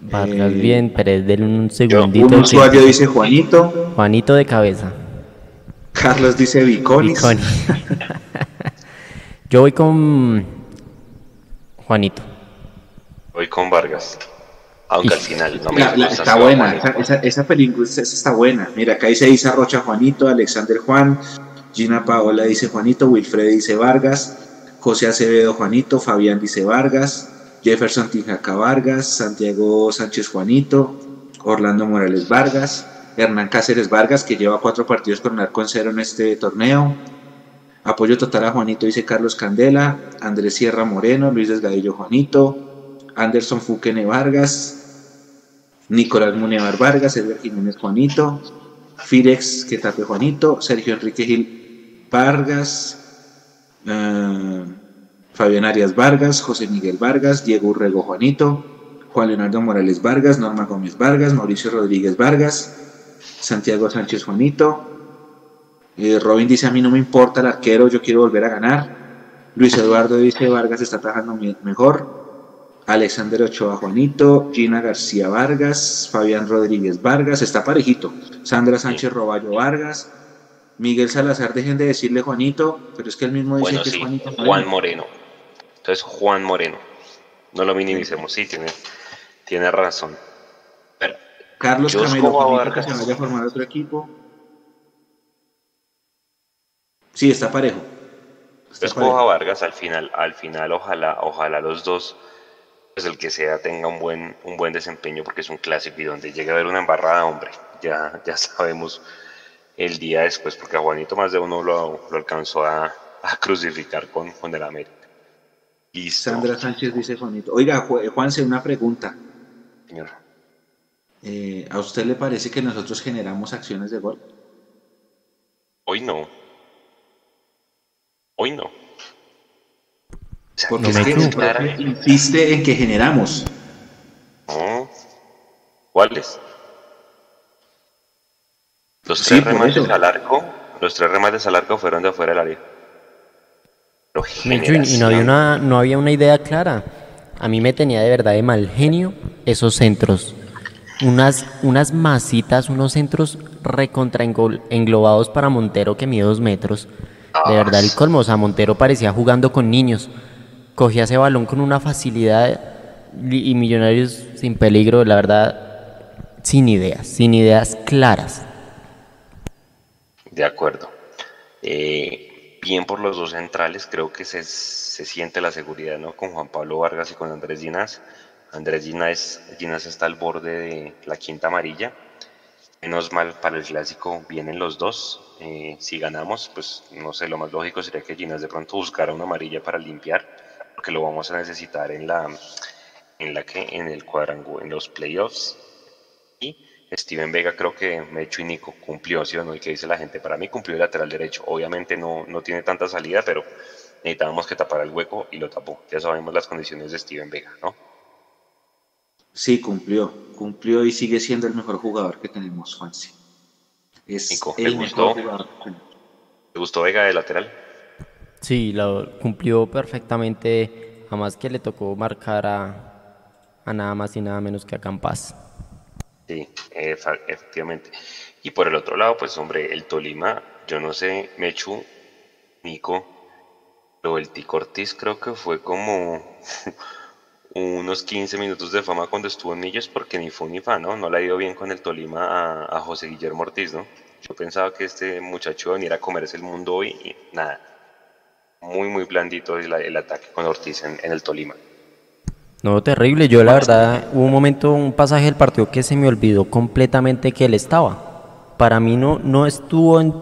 Vargas eh, bien, pero denle un segundito. Un usuario dice Juanito. Juanito de cabeza. Carlos dice Viconis. Yo voy con Juanito. Voy con Vargas. Aunque al final no me la, Está buena, esa, esa, película está buena. Mira, acá dice Isa Rocha Juanito, Alexander Juan, Gina Paola dice Juanito, Wilfred dice Vargas, José Acevedo Juanito, Fabián dice Vargas, Jefferson Tijaca Vargas, Santiago Sánchez Juanito, Orlando Morales Vargas, Hernán Cáceres Vargas, que lleva cuatro partidos con arco en cero en este torneo. Apoyo total a Juanito, dice Carlos Candela, Andrés Sierra Moreno, Luis Desgadillo Juanito, Anderson Fuquene Vargas, Nicolás Munevar Vargas, Edgar Jiménez Juanito, Firex que tape Juanito, Sergio Enrique Gil Vargas, uh, Fabián Arias Vargas, José Miguel Vargas, Diego Urrego Juanito, Juan Leonardo Morales Vargas, Norma Gómez Vargas, Mauricio Rodríguez Vargas, Santiago Sánchez Juanito. Eh, Robin dice, a mí no me importa el arquero, yo quiero volver a ganar. Luis Eduardo dice, Vargas está trabajando mejor. Alexander Ochoa Juanito, Gina García Vargas, Fabián Rodríguez Vargas, está parejito. Sandra Sánchez Roballo Vargas, Miguel Salazar, dejen de decirle Juanito, pero es que él mismo dice que es Juanito. Juan Moreno. Entonces, Juan Moreno. No lo minimicemos, sí, tiene, tiene razón. Carlos Camilo que se vaya a formar otro equipo. Sí, está parejo. Escojo a Vargas al final, al final ojalá, ojalá los dos, pues el que sea tenga un buen, un buen desempeño porque es un clásico y donde llegue a haber una embarrada, hombre, ya, ya sabemos el día después, porque a Juanito más de uno lo, lo alcanzó a, a, crucificar con, con el América. Listo. Sandra Sánchez dice Juanito. Oiga, Juanse, una pregunta. Señor. Eh, ¿A usted le parece que nosotros generamos acciones de gol? Hoy no. Hoy no. O sea, Porque es que insiste en que generamos. No. ¿Cuáles? Los tres remates al arco, los tres remates al arco fueron de afuera del área. Y no había una, no había una idea clara. A mí me tenía de verdad de mal genio esos centros. Unas, unas masitas, unos centros recontra englobados para Montero que mide dos metros. De verdad el colmo, o sea, Montero parecía jugando con niños. Cogía ese balón con una facilidad y Millonarios sin peligro, la verdad, sin ideas, sin ideas claras. De acuerdo. Eh, bien por los dos centrales, creo que se, se, siente la seguridad, ¿no? Con Juan Pablo Vargas y con Andrés Ginás. Andrés Ginás, Ginás está al borde de la quinta amarilla. Menos mal para el clásico vienen los dos. Eh, si ganamos, pues no sé, lo más lógico sería que Ginás de pronto buscara una amarilla para limpiar, porque lo vamos a necesitar en la en la que en el en los playoffs. Steven Vega creo que Mecho y Nico cumplió, ¿sí o no? Y que dice la gente, para mí cumplió el lateral derecho. Obviamente no, no tiene tanta salida, pero necesitábamos que tapara el hueco y lo tapó. Ya sabemos las condiciones de Steven Vega, ¿no? Sí, cumplió, cumplió y sigue siendo el mejor jugador que tenemos, Juanse. Es Nico, el gustó, jugador. ¿Te gustó Vega de lateral? Sí, lo cumplió perfectamente, además que le tocó marcar a, a nada más y nada menos que a Campas. Sí, efectivamente. Y por el otro lado, pues hombre, el Tolima, yo no sé, Mechu, Nico, lo del Tico Ortiz creo que fue como unos 15 minutos de fama cuando estuvo en Millos porque ni fue ni fa, ¿no? No le ha ido bien con el Tolima a, José Guillermo Ortiz, ¿no? Yo pensaba que este muchacho venía a comerse el mundo hoy y nada. Muy, muy blandito el, ataque con Ortiz en el Tolima. No, terrible. Yo la verdad, hubo un momento, un pasaje del partido que se me olvidó completamente que él estaba. Para mí no, no estuvo, en,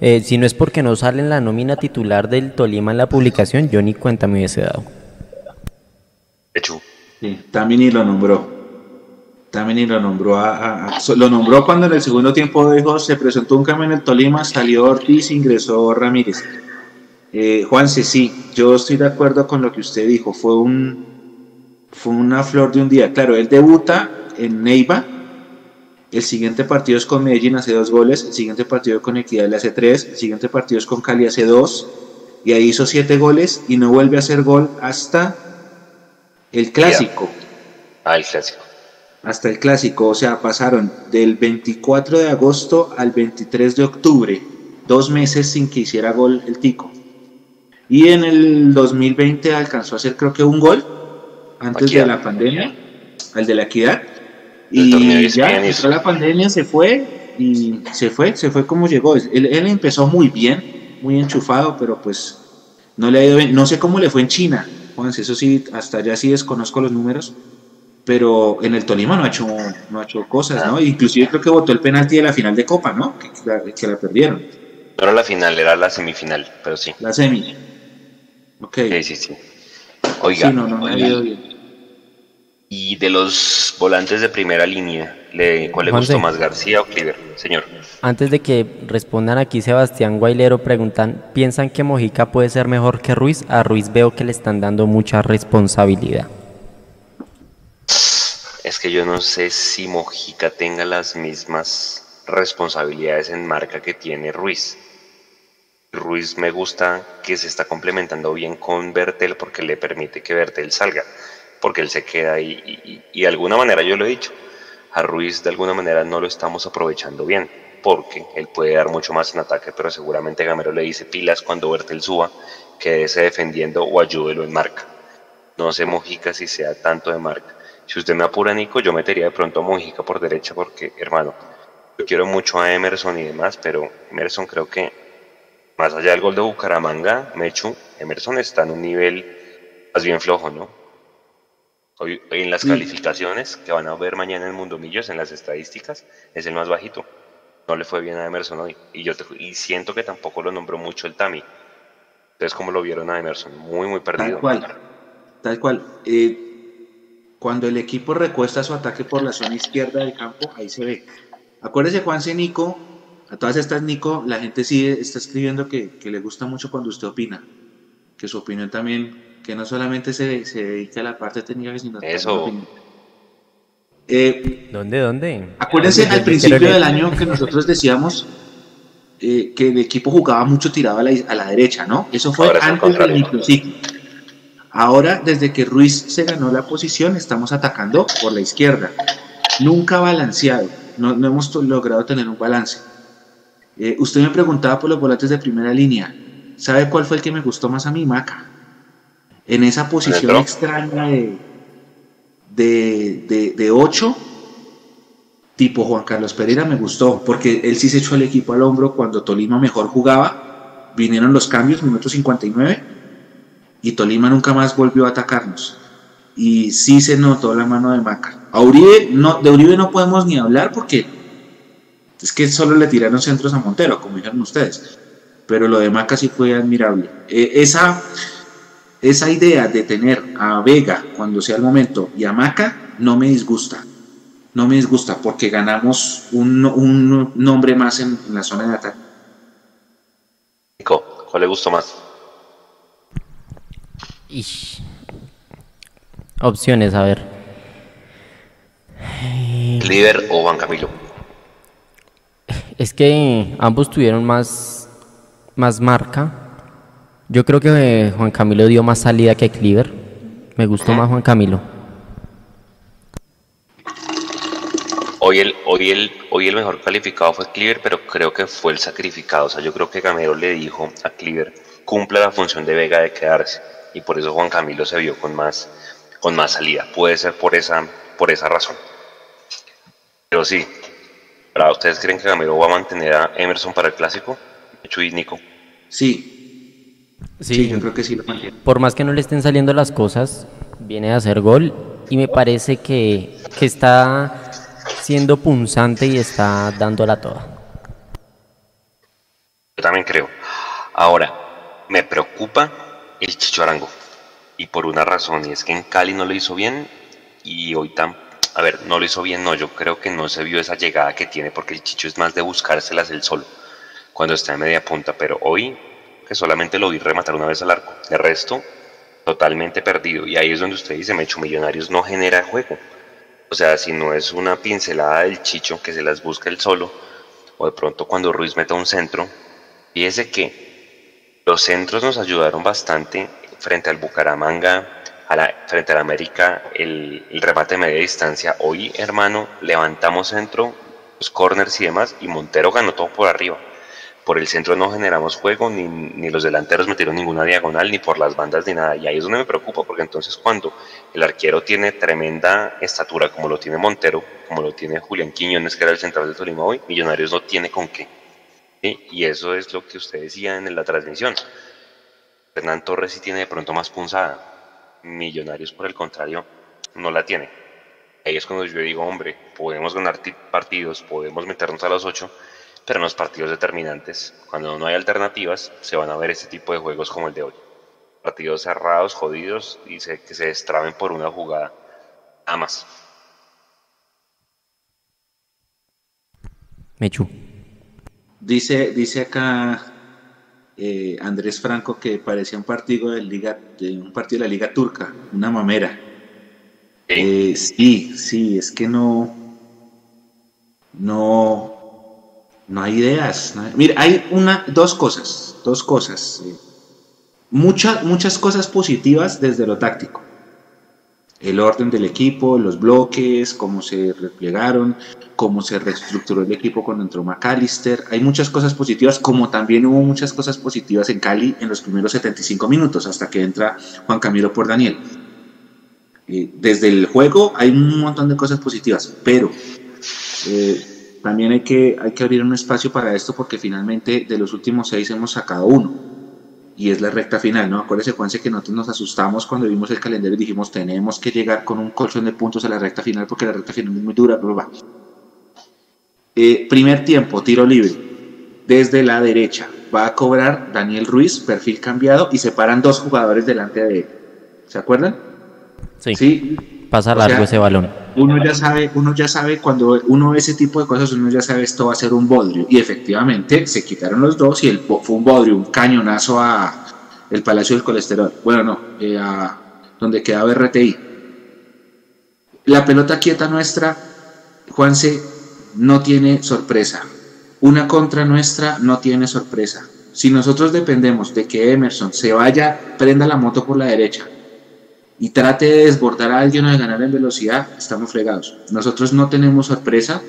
eh, si no es porque no sale en la nómina titular del Tolima en la publicación, yo ni cuenta me hubiese dado. Hecho. Sí, también lo nombró. También lo nombró a, lo nombró cuando en el segundo tiempo dijo se presentó un cambio en el Tolima, salió Ortiz, ingresó Ramírez. Eh, Juanse, sí, yo estoy de acuerdo con lo que usted dijo. Fue un, fue una flor de un día. Claro, él debuta en Neiva. El siguiente partido es con Medellín, hace dos goles. El siguiente partido con Equidad le hace tres. El siguiente partido es con Cali, hace dos. Y ahí hizo siete goles y no vuelve a hacer gol hasta el clásico. Ah, el clásico. Hasta el clásico. O sea, pasaron del 24 de agosto al 23 de octubre. Dos meses sin que hiciera gol el Tico. Y en el 2020 alcanzó a hacer creo que un gol antes de la pandemia, al de la equidad. Y ya entró la pandemia, se fue y se fue, se fue como llegó. Él, empezó muy bien, muy enchufado, pero pues no le ha ido bien. No sé cómo le fue en China, eso sí, hasta allá sí desconozco los números, pero en el Tolima no ha hecho, no ha hecho cosas, ¿no? Inclusive creo que votó el penalti de la final de Copa, ¿no? Que, que la perdieron. No era la final, era la semifinal, pero sí. La semi. Ok. Sí, sí, sí. Oiga, sí, no, no, ha ido bien. Y de los volantes de primera línea, ¿cuál le gustó más, García o Cliver, señor? Antes de que respondan aquí, Sebastián Guailero preguntan, ¿piensan que Mojica puede ser mejor que Ruiz? A Ruiz veo que le están dando mucha responsabilidad. Es que yo no sé si Mojica tenga las mismas responsabilidades en marca que tiene Ruiz. Ruiz me gusta que se está complementando bien con Bertel porque le permite que Bertel salga porque él se queda ahí y, de alguna manera yo lo he dicho, a Ruiz de alguna manera no lo estamos aprovechando bien, porque él puede dar mucho más en ataque, pero seguramente Gamero le dice pilas cuando Bertel suba, quédese defendiendo o ayúdelo en marca. No sé Mojica si sea tanto de marca. Si usted me apura, Nico, yo metería de pronto a Mojica por derecha, porque, hermano, yo quiero mucho a Emerson y demás, pero Emerson creo que más allá del gol de Bucaramanga, Mechu, Emerson está en un nivel más bien flojo, ¿no? Hoy, en las calificaciones que van a ver mañana en Mundo Millos, en las estadísticas, es el más bajito. No le fue bien a Emerson hoy. Y yo y siento que tampoco lo nombró mucho el Tami. Entonces, ¿cómo lo vieron a Emerson? Muy, muy perdido. Tal cual. Tal cual. Eh, cuando el equipo recuesta su ataque por la zona izquierda del campo, ahí se ve. Acuérdese, Juanse Nico, a todas estas, Nico, la gente sí está escribiendo que, le gusta mucho cuando usted opina, que su opinión también, que no solamente se, se dedica a la parte técnica, sino Eso. Eh, ¿Dónde, dónde? Acuérdense al principio del año que nosotros decíamos eh, que el equipo jugaba mucho tirado a la, derecha, ¿no? Eso fue antes del microciclo. Ahora, desde que Ruiz se ganó la posición, estamos atacando por la izquierda. Nunca balanceado, no, no hemos logrado tener un balance. Eh, usted me preguntaba por los volantes de primera línea. ¿Sabe cuál fue el que me gustó más a mí, Maca? En esa posición extraña de, de, de, 8, tipo Juan Carlos Pereira, me gustó, porque él sí se echó el equipo al hombro cuando Tolima mejor jugaba. Vinieron los cambios, minuto 59, y Tolima nunca más volvió a atacarnos. Y sí se notó la mano de Maca. A Uribe, no, de Uribe no podemos ni hablar porque es que solo le tiraron centros a Montero, como dijeron ustedes. Pero lo de Maca sí fue admirable. E, esa, esa idea de tener a Vega cuando sea el momento y a Maca no me disgusta. No me disgusta porque ganamos un, un nombre más en, la zona de ataque. ¿cuál le gustó más? Opciones, a ver. ¿Líder o Juan Camilo? Es que ambos tuvieron más, más marca. Yo creo que Juan Camilo dio más salida que Cleaver. Me gustó más Juan Camilo. Hoy el, hoy, el, hoy el mejor calificado fue Cleaver, pero creo que fue el sacrificado. O sea, yo creo que Gamero le dijo a Cleaver, cumple la función de Vega de quedarse. Y por eso Juan Camilo se vio con más, con más salida. Puede ser por esa, por esa razón. Pero sí, ¿Ustedes creen que Gamero va a mantener a Emerson para el clásico? Chuy Nico. Sí. Sí. yo creo que sí lo mantiene. Por más que no le estén saliendo las cosas, viene a hacer gol y me parece que, que está siendo punzante y está dándola toda. Yo también creo. Ahora, me preocupa el Chicho Arango. Y por una razón, y es que en Cali no lo hizo bien y hoy tampoco a ver, no lo hizo bien, no, yo creo que no se vio esa llegada que tiene porque el Chicho es más de buscárselas él solo cuando está en media punta, pero hoy que solamente lo vi rematar una vez al arco, de resto totalmente perdido y ahí es donde usted dice, Mecho Millonarios no genera juego. O sea, si no es una pincelada del Chicho que se las busca él solo, o de pronto cuando Ruiz meta un centro, fíjese que los centros nos ayudaron bastante frente al Bucaramanga, frente a la América el, remate de media distancia. Hoy, hermano, levantamos centro, los corners y demás, y Montero ganó todo por arriba. Por el centro no generamos juego, ni, ni los delanteros metieron ninguna diagonal, ni por las bandas, ni nada. Y ahí es donde me preocupa, porque entonces cuando el arquero tiene tremenda estatura, como lo tiene Montero, como lo tiene Julián Quiñones, que era el central de Tolima hoy, Millonarios no tiene con qué. Y eso es lo que usted decía en la transmisión. Fernán Torres sí tiene de pronto más punzada Millonarios, por el contrario, no la tiene. Ahí es cuando yo digo, hombre, podemos ganar partidos, podemos meternos a los ocho, pero en los partidos determinantes, cuando no hay alternativas, se van a ver este tipo de juegos como el de hoy. Partidos cerrados, jodidos y que se destraben por una jugada. Nada más. Mechu. Dice, dice acá eh, Andrés Franco que parecía un partido de liga, de un partido de la liga turca, una mamera. Eh, sí, sí, es que no, no, no hay ideas. Mira, hay una, dos cosas, dos cosas. Muchas, muchas cosas positivas desde lo táctico el orden del equipo, los bloques, cómo se replegaron, cómo se reestructuró el equipo cuando entró McAllister. Hay muchas cosas positivas, como también hubo muchas cosas positivas en Cali en los primeros 75 minutos, hasta que entra Juan Camilo por Daniel. Eh, desde el juego hay un montón de cosas positivas, pero eh, también hay que, hay que abrir un espacio para esto porque finalmente de los últimos seis hemos sacado uno y es la recta final, ¿no? Acuérdese, Juanse, que nosotros nos asustamos cuando vimos el calendario y dijimos, tenemos que llegar con un colchón de puntos a la recta final porque la recta final es muy dura, pero va. Eh, primer tiempo, tiro libre, desde la derecha. Va a cobrar Daniel Ruiz, perfil cambiado, y se paran dos jugadores delante de él. ¿Se acuerdan? Sí. Sí. Pasa O largo sea, ese balón. Uno ya sabe, uno ya sabe cuando uno ve ese tipo de cosas, uno ya sabe esto va a ser un bodrio. Y efectivamente se quitaron los dos y el, fue un bodrio, un cañonazo a el Palacio del Colesterol. Bueno, no, eh, a donde quedaba RTI. La pelota quieta nuestra, Juanse, no tiene sorpresa. Una contra nuestra no tiene sorpresa. Si nosotros dependemos de que Emerson se vaya, prenda la moto por la derecha y trate de desbordar a alguien o de ganar en velocidad, estamos fregados. Nosotros no tenemos sorpresa,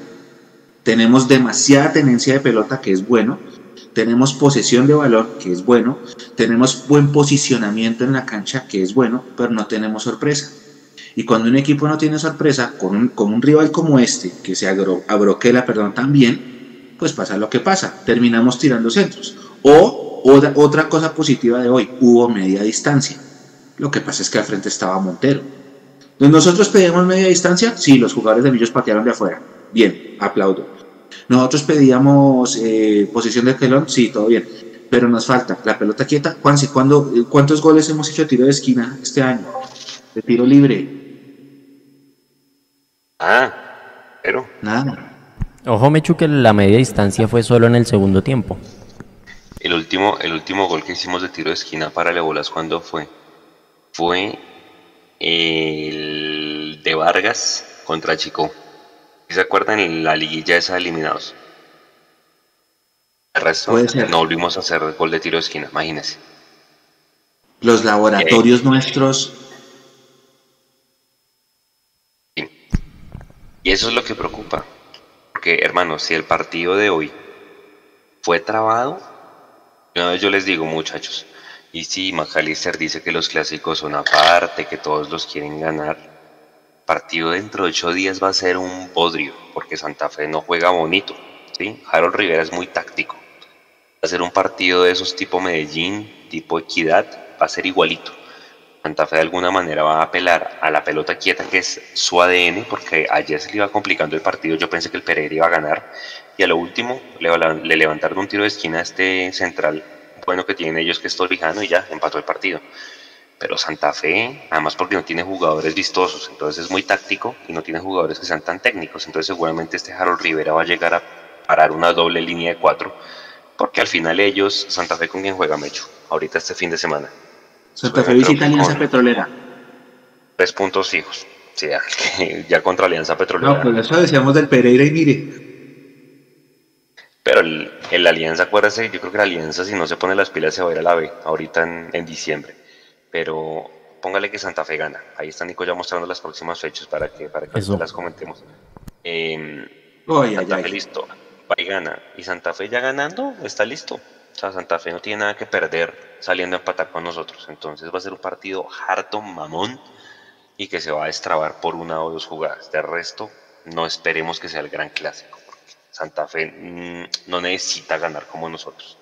tenemos demasiada tenencia de pelota, que es bueno, tenemos posesión de balón, que es bueno, tenemos buen posicionamiento en la cancha, que es bueno, pero no tenemos sorpresa. Y cuando un equipo no tiene sorpresa, con un, con un rival como este, que se agro- abroquela, perdón, también, pues pasa lo que pasa, terminamos tirando centros. O otra, otra cosa positiva de hoy, hubo media distancia. Lo que pasa es que al frente estaba Montero. ¿Nosotros pedíamos media distancia? Sí, los jugadores de Millos patearon de afuera. Bien, aplaudo. Nosotros pedíamos eh, posición de telón, sí, todo bien. Pero nos falta la pelota quieta. Juanse, ¿cuándo, eh, ¿cuántos goles hemos hecho de tiro de esquina este año? De tiro libre. Ah, pero Nada. Ojo, Mechu, que la media distancia fue solo en el segundo tiempo. el último, el último gol que hicimos de tiro de esquina para Lebolas, ¿cuándo fue? Fue el de Vargas contra Chico. ¿Se acuerdan la liguilla esa de eliminados? El resto Puede ser. no volvimos a hacer gol de tiro de esquina, imagínense. Los laboratorios nuestros. Y eso es lo que preocupa. Porque, hermanos, si el partido de hoy fue trabado, una vez yo les digo, muchachos, y si McAllister dice que los clásicos son aparte, que todos los quieren ganar, partido dentro de ocho días va a ser un bodrio, porque Santa Fe no juega bonito, ¿sí? Harold Rivera es muy táctico. Va a ser un partido de esos tipo Medellín, tipo Equidad, va a ser igualito. Santa Fe de alguna manera va a apelar a la pelota quieta, que es su ADN, porque ayer se le iba complicando el partido. Yo pensé que el Pereira iba a ganar. Y a lo último, le levantaron un tiro de esquina a este central bueno que tienen ellos, que es Torijano, y ya empató el partido. Pero Santa Fe, además porque no tiene jugadores vistosos, entonces es muy táctico y no tiene jugadores que sean tan técnicos. Entonces, seguramente este Harold Rivera va a llegar a parar una doble línea de cuatro, porque al final ellos, Santa Fe con quien juega Mecho, ahorita este fin de semana. Santa Fe visita Alianza Petrolera. Tres puntos fijos. Sí, ya, ya contra Alianza Petrolera. No, pues eso decíamos del Pereira y mire. Pero el, el Alianza, acuérdese, yo creo que la Alianza, si no se pone las pilas, se va a ir a la B, ahorita en, en diciembre. Pero póngale que Santa Fe gana. Ahí está Nico ya mostrando las próximas fechas para que, para que las comentemos. Eh, Oy, ay, Santa ay. Fe listo, va y gana. Y Santa Fe ya ganando, está listo. O sea, Santa Fe no tiene nada que perder saliendo a empatar con nosotros. Entonces va a ser un partido harto mamón y que se va a destrabar por una o dos jugadas. De resto, no esperemos que sea el gran clásico. Santa Fe mm, no necesita ganar como nosotros.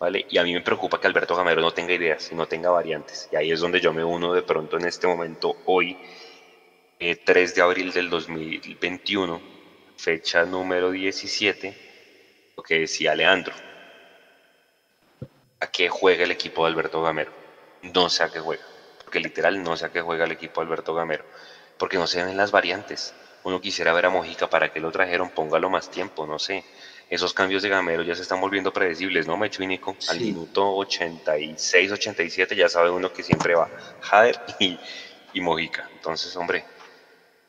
¿Vale? Y a mí me preocupa que Alberto Gamero no tenga ideas y no tenga variantes. Y ahí es donde yo me uno de pronto en este momento, hoy, eh, 3 de abril del 2021, fecha número 17, lo que decía Leandro. ¿A qué juega el equipo de Alberto Gamero? No sé a qué juega. Porque literal no sé a qué juega el equipo de Alberto Gamero. Porque no se ven las variantes. Uno quisiera ver a Mojica para que lo trajeron, póngalo más tiempo, no sé. Esos cambios de Gamero ya se están volviendo predecibles, ¿no, Mecho y Nico? Al Sí. minuto 86, 87 ya sabe uno que siempre va Jader y, y Mojica. Entonces, hombre,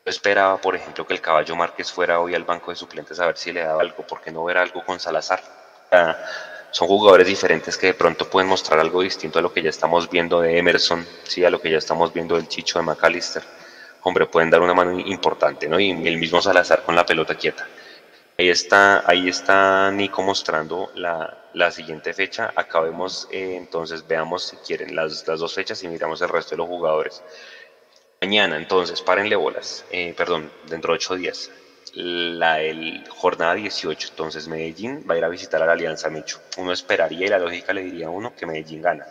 yo esperaba, por ejemplo, que el caballo Márquez fuera hoy al banco de suplentes a ver si le daba algo, porque no ver algo con Salazar. Son jugadores diferentes que de pronto pueden mostrar algo distinto a lo que ya estamos viendo de Emerson, sí, a lo que ya estamos viendo del Chicho de McAllister. Hombre, pueden dar una mano importante, ¿no? Y el mismo Salazar con la pelota quieta. Ahí está, ahí está Nico mostrando la, la siguiente fecha. Acabemos, eh, entonces veamos si quieren las, las dos fechas y miramos el resto de los jugadores. Mañana, entonces, párenle bolas. Eh, perdón, dentro de ocho días. la el, jornada 18. Entonces Medellín va a ir a visitar a la Alianza Micho. Uno esperaría y la lógica le diría a uno que Medellín gana,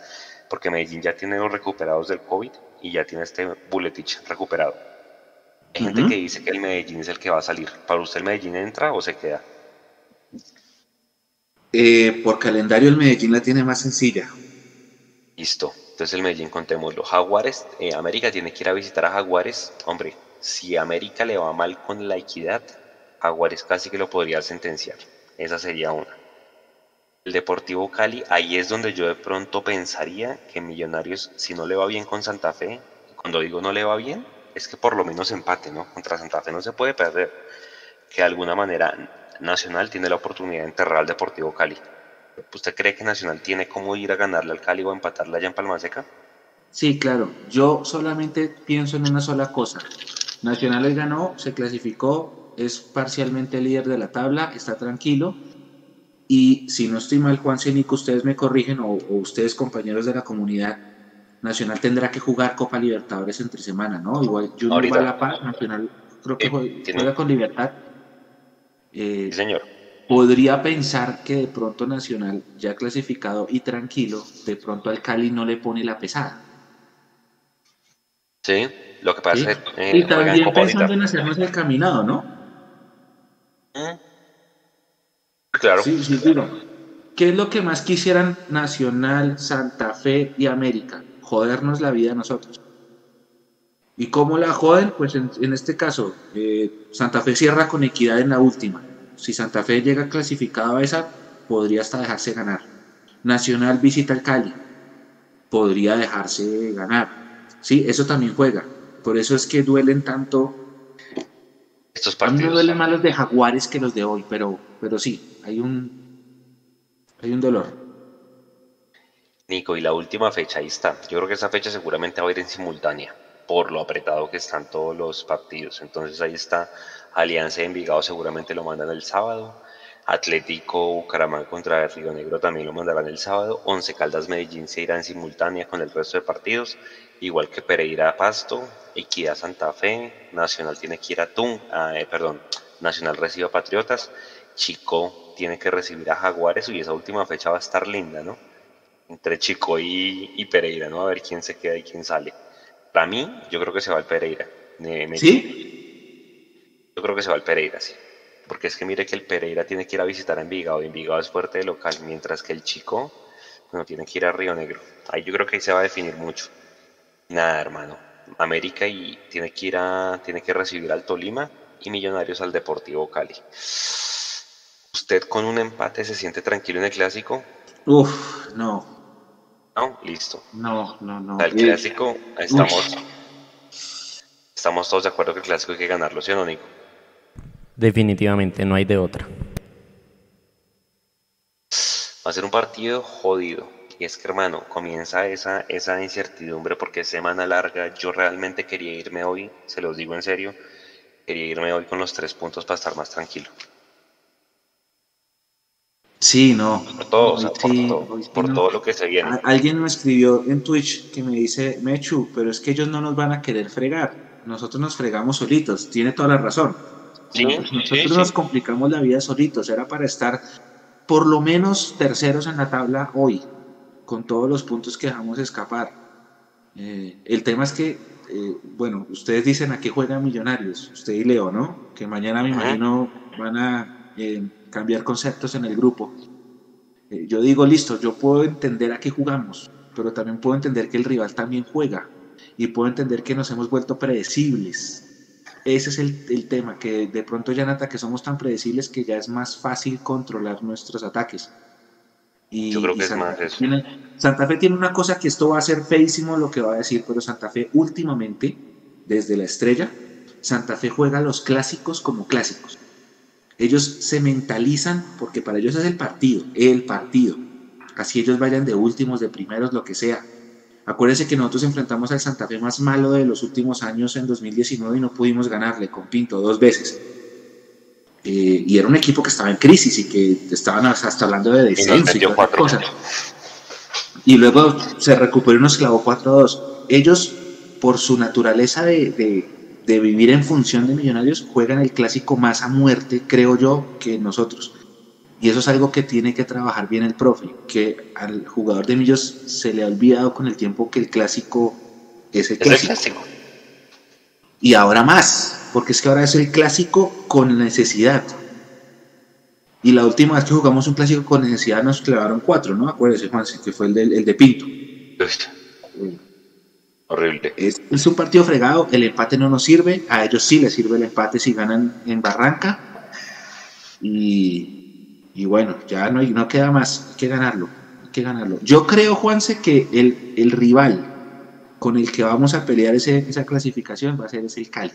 porque Medellín ya tiene los recuperados del COVID y ya tiene este Buletich recuperado. Hay gente que dice que el Medellín es el que va a salir. ¿Para usted el Medellín entra o se queda? Eh, por calendario el Medellín la tiene más sencilla. Listo. Entonces el Medellín contémoslo. Jaguares, eh, América tiene que ir a visitar a Jaguares. Hombre, si América le va mal con la equidad, Jaguares casi que lo podría sentenciar. Esa sería una. El Deportivo Cali, ahí es donde yo de pronto pensaría que Millonarios, si no le va bien con Santa Fe, cuando digo no le va bien, es que por lo menos empate, ¿no? Contra Santa Fe no se puede perder. Que de alguna manera Nacional tiene la oportunidad de enterrar al Deportivo Cali. ¿Usted cree que Nacional tiene cómo ir a ganarle al Cali o empatarle allá en Palma Seca? Sí, claro. Yo solamente pienso en una sola cosa. Nacional ganó, se clasificó, es parcialmente líder de la tabla, está tranquilo. Y si no estoy mal, Juan Cenico, ustedes me corrigen o, ustedes compañeros de la comunidad, Nacional tendrá que jugar Copa Libertadores entre semana, ¿no? Igual Junior va a La Paz, Nacional creo que juega con Libertad. Eh, sí, señor. Podría pensar que de pronto Nacional, ya clasificado y tranquilo, de pronto al Cali no le pone la pesada. Sí, lo que pasa es que. Eh, y también pensando en hacernos el caminado, ¿no? Mm. Claro. Sí, sí, ¿Qué es lo que más quisieran Nacional, Santa Fe y América? Jodernos la vida a nosotros. ¿Y cómo la joden? Pues en, este caso, eh, Santa Fe cierra con equidad en la última. Si Santa Fe llega clasificado a esa, podría hasta dejarse ganar. Nacional visita al Cali, podría dejarse ganar. Sí, eso también juega. Por eso es que duelen tanto. Estos partidos. A mí me duelen más los de Jaguares que los de hoy, pero, pero sí, hay un, hay un dolor. Nico, y la última fecha, ahí está. Yo creo que esa fecha seguramente va a ir en simultánea por lo apretado que están todos los partidos. Entonces ahí está Alianza de Envigado seguramente lo mandan el sábado. Atlético Bucaramanga contra Río Negro también lo mandarán el sábado. Once Caldas Medellín se irán simultánea con el resto de partidos, igual que Pereira Pasto, Equidad Santa Fe, Nacional tiene que ir a Tun, ah, eh, perdón, Nacional recibe a Patriotas, Chico tiene que recibir a Jaguares y esa última fecha va a estar linda, ¿no? Entre Chico y, y Pereira, ¿no? A ver quién se queda y quién sale. Para mí, yo creo que se va el Pereira. ¿Sí? Yo creo que se va el Pereira, sí. Porque es que mire que el Pereira tiene que ir a visitar a Envigado. Envigado es fuerte de local, mientras que el Chico, bueno, tiene que ir a Río Negro. Ahí yo creo que ahí se va a definir mucho. Nada, hermano. América y tiene que ir a, tiene que recibir al Tolima y Millonarios al Deportivo Cali. ¿Usted con un empate se siente tranquilo en el clásico? Uf, no. No, listo. No, no, no. El clásico, estamos, estamos todos de acuerdo que el clásico hay que ganarlo, ¿sí o no, Nico? Definitivamente, no hay de otra. Va a ser un partido jodido. Y es que, hermano, comienza esa, esa incertidumbre porque es semana larga. Yo realmente quería irme hoy, se los digo en serio, quería irme hoy con los tres puntos para estar más tranquilo. Sí, no. Por todo, por, todo, lo que se viene. Alguien me escribió en Twitch que me dice, Mechu, pero es que ellos no nos van a querer fregar. Nosotros nos fregamos solitos. Tiene toda la razón. nosotros nos complicamos la vida solitos. Era para estar por lo menos terceros en la tabla hoy, con todos los puntos que dejamos escapar. Eh, el tema es que, eh, bueno, ustedes dicen a qué juegan Millonarios, usted y Leo, ¿no? Que mañana me imagino van a eh, cambiar conceptos en el grupo. Eh, yo digo, listo, yo puedo entender a qué jugamos, pero también puedo entender que el rival también juega y puedo entender que nos hemos vuelto predecibles. Ese es el, tema, que de pronto ya en ataque somos tan predecibles que ya es más fácil controlar nuestros ataques. Y, Yo creo que es más eso. Santa Fe tiene una cosa que esto va a ser feísimo lo que va a decir, pero Santa Fe últimamente, desde la estrella, Santa Fe juega los clásicos como clásicos. Ellos se mentalizan porque para ellos es el partido, el partido. Así ellos vayan de últimos, de primeros, lo que sea. Acuérdense que nosotros enfrentamos al Santa Fe más malo de los últimos años en 2019 y no pudimos ganarle con Pinto dos veces. Eh, y era un equipo que estaba en crisis y que estaban hasta hablando de descenso y, cosas. Y luego se recuperó y nos clavó 4-2. Ellos, por su naturaleza de, de vivir en función de Millonarios, juegan el clásico más a muerte, creo yo, que nosotros. Y eso es algo que tiene que trabajar bien el profe, que al jugador de Millos se le ha olvidado con el tiempo que el clásico es el clásico. clásico. Y ahora más, porque es que ahora es el clásico con necesidad. Y la última vez que jugamos un clásico con necesidad nos clavaron cuatro, ¿no? Acuérdese, Juan, que fue el, el de Pinto. Horrible. Es, es, un partido fregado, el empate no nos sirve, a ellos sí les sirve el empate si ganan en Barranca. Y, y bueno, ya no, hay, no queda más, hay que ganarlo, hay que ganarlo. Yo creo, Juanse, que el, el rival con el que vamos a pelear ese, esa clasificación va a ser ese el Cali.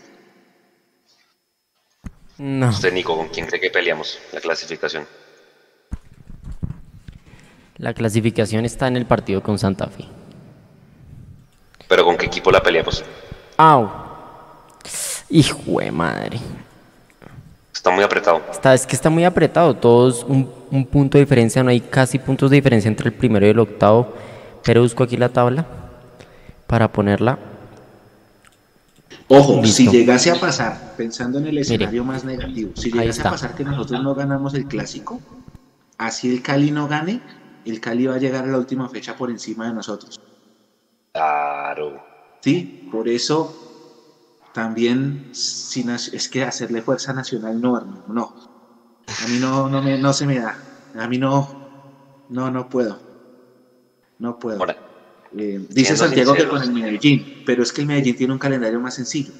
No. Usted, Nico, ¿con quién cree que peleamos la clasificación? La clasificación está en el partido con Santa Fe. ¿Pero con qué equipo la peleamos? ¡Au! Hijo de madre. Está muy apretado. Está, es que está muy apretado. Todos un, un punto de diferencia. No hay casi puntos de diferencia entre el primero y el octavo. Pero busco aquí la tabla para ponerla Ojo, si llegase a pasar, pensando en el escenario más negativo, si llegase a pasar que nosotros no ganamos el clásico, así el Cali no gane, el Cali va a llegar a la última fecha por encima de nosotros. Claro. Sí, por eso también sin, es que hacerle fuerza nacional no, hermano, no. A mí no, no, me, no se me da. A mí no, no, no puedo. No puedo. Eh, dice Santiago que con el Medellín, pero es que el Medellín tiene un calendario más sencillo.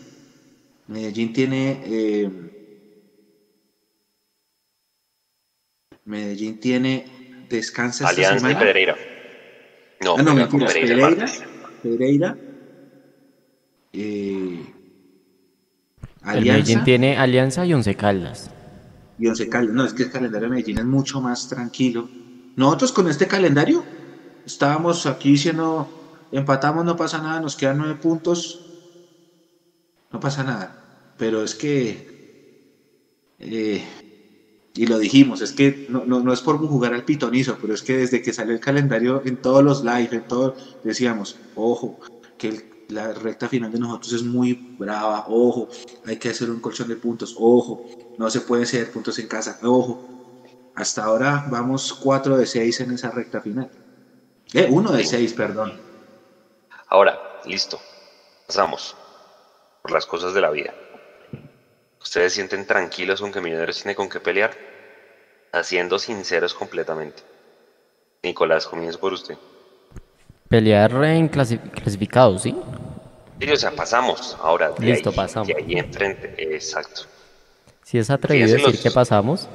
Medellín tiene. Eh, Medellín tiene. Descansa Alianza esta semana. y Pereira. No, ah, no Pereira. Pereira. Eh, el Medellín tiene Alianza y Once Caldas. Y Once Caldas. No, es que el calendario de Medellín es mucho más tranquilo. Nosotros con este calendario estábamos aquí diciendo, empatamos, no pasa nada, nos quedan nueve puntos, no pasa nada. Pero es que, eh, y lo dijimos, es que no, no, es por jugar al pitonizo, pero es que desde que salió el calendario en todos los live, en todo, decíamos, ojo, que la recta final de nosotros es muy brava, ojo, hay que hacer un colchón de puntos, ojo, no se puede hacer puntos en casa, ojo. Hasta ahora vamos 4 de 6 en esa recta final. Eh, uno de seis, perdón. Ahora, listo. Pasamos por las cosas de la vida. ¿Ustedes sienten tranquilos con que Millonarios tiene con qué pelear? Haciendo sinceros completamente. Nicolás, comienzo por usted. Pelear en clasificados, ¿sí? Sí, o sea, pasamos. Ahora, Listo, pasamos. De ahí enfrente, exacto. Si es atrevido decir que pasamos,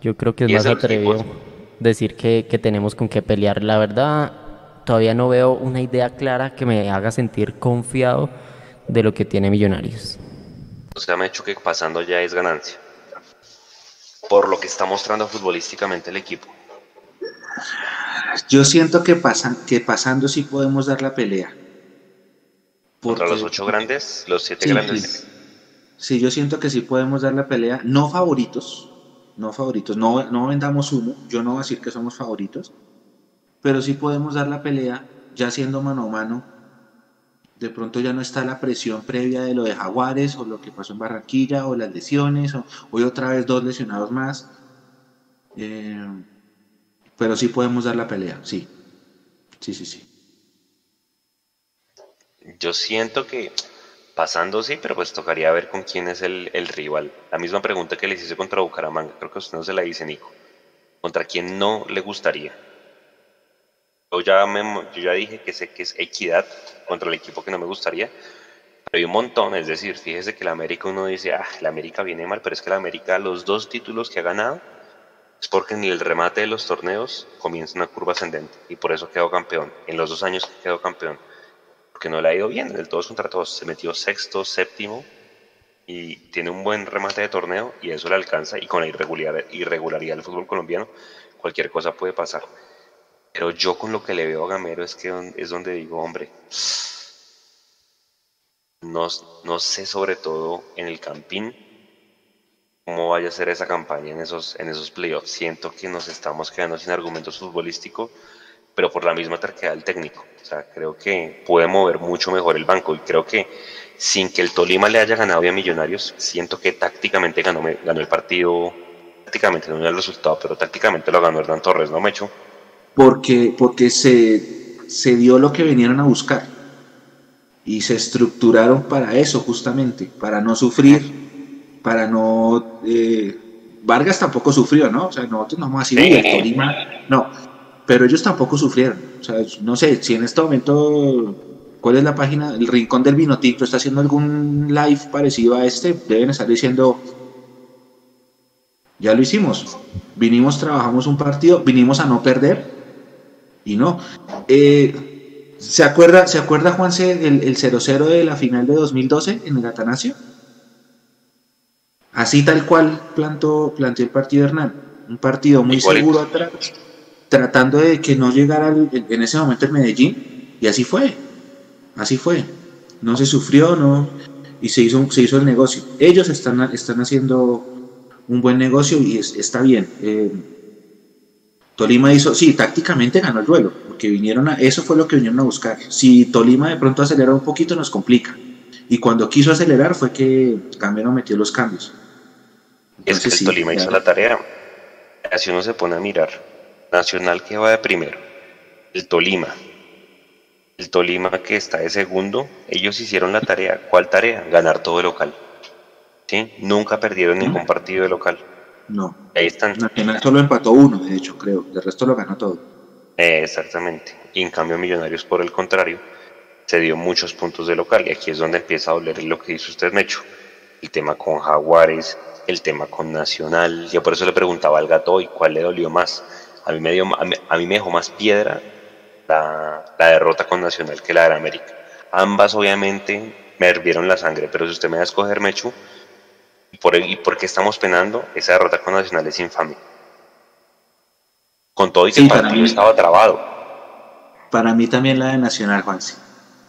yo creo que es más atrevido decir que, tenemos con qué pelear. La verdad, todavía no veo una idea clara que me haga sentir confiado de lo que tiene Millonarios. O sea, me ha hecho que pasando ya es ganancia. Por lo que está mostrando futbolísticamente el equipo. Yo siento que, pasan, que pasando sí podemos dar la pelea. Contra los ocho grandes, los siete grandes. sí, yo siento que sí podemos dar la pelea. No favoritos, no favoritos, no, no vendamos humo, yo no voy a decir que somos favoritos, pero sí podemos dar la pelea ya siendo mano a mano. De pronto ya no está la presión previa de lo de Jaguares o lo que pasó en Barranquilla o las lesiones, o hoy otra vez dos lesionados más. Eh, pero sí podemos dar la pelea, sí. Sí, sí, sí. Yo siento que pasando sí, pero pues tocaría ver con quién es el, rival. La misma pregunta que le hice contra Bucaramanga, creo que usted no se la dice, Nico. ¿Contra quién no le gustaría? Yo ya, yo ya dije que sé que es equidad contra el equipo que no me gustaría, pero hay un montón, es decir, fíjese que la América uno dice, ah, la América viene mal, pero es que la América, los dos títulos que ha ganado, es porque en el remate de los torneos comienza una curva ascendente y por eso quedó campeón, en los dos años que quedó campeón que no le ha ido bien en el todos contra todos. Se metió sexto, séptimo y tiene un buen remate de torneo y eso le alcanza. Y con la irregularidad, irregularidad del fútbol colombiano, cualquier cosa puede pasar. Pero yo con lo que le veo a Gamero es que es donde digo, hombre, no, no sé sobre todo en el Campín cómo vaya a ser esa campaña en esos, en esos playoffs. Siento que nos estamos quedando sin argumentos futbolísticos pero por la misma terquedad del técnico. O sea, creo que puede mover mucho mejor el banco y creo que sin que el Tolima le haya ganado a Millonarios, siento que tácticamente ganó, ganó el partido, tácticamente no el resultado, pero tácticamente lo ganó Hernán Torres, ¿no, Mecho? Porque, porque se, se dio lo que vinieron a buscar y se estructuraron para eso justamente, para no sufrir, para no... Eh, Vargas tampoco sufrió, ¿no? O sea, nosotros no vamos a decir, el Tolima, no, pero ellos tampoco sufrieron. O sea, no sé, si en este momento, ¿cuál es la página? El Rincón del Vinotinto está haciendo algún live parecido a este, deben estar diciendo, ya lo hicimos, vinimos, trabajamos un partido, vinimos a no perder y no. Eh, ¿Se acuerda, ¿Se acuerda Juanse el, el 0-0 de la final de 2012 en el Atanasio? Así tal cual plantó, planteó el partido Hernán. Un partido muy seguro atrás, tratando de que no llegara en ese momento el Medellín. Y así fue. Así fue. No se sufrió, no. Y se hizo, se hizo el negocio. Ellos están, están haciendo un buen negocio y está bien. Eh, Tolima hizo, sí, tácticamente ganó el duelo, porque vinieron a, eso fue lo que vinieron a buscar. Si Tolima de pronto acelera un poquito, nos complica. Y cuando quiso acelerar fue que Camero metió los cambios es que el Tolima hizo la tarea. Así uno se pone a mirar. Nacional que va de primero. El Tolima. El Tolima que está de segundo. Ellos hicieron la tarea. ¿Cuál tarea? Ganar todo el local. ¿Sí? Nunca perdieron ningún partido de local. No. Ahí están. Nacional solo empató uno, de hecho, creo. El resto lo ganó todo. exactamente. Y en cambio Millonarios, por el contrario, se dio muchos puntos de local. Y aquí es donde empieza a doler lo que dice usted, Mecho. El tema con Jaguares, el tema con Nacional. Yo por eso le preguntaba al gato y cuál le dolió más. A mí me, dio, a mí, me dejó más piedra la, derrota con Nacional que la de América. Ambas obviamente me hervieron la sangre, pero si usted me va a escoger Mechu, y por, y por qué estamos penando, esa derrota con Nacional es infame. Con todo y que el partido estaba trabado. Para mí también la de Nacional, Juanse.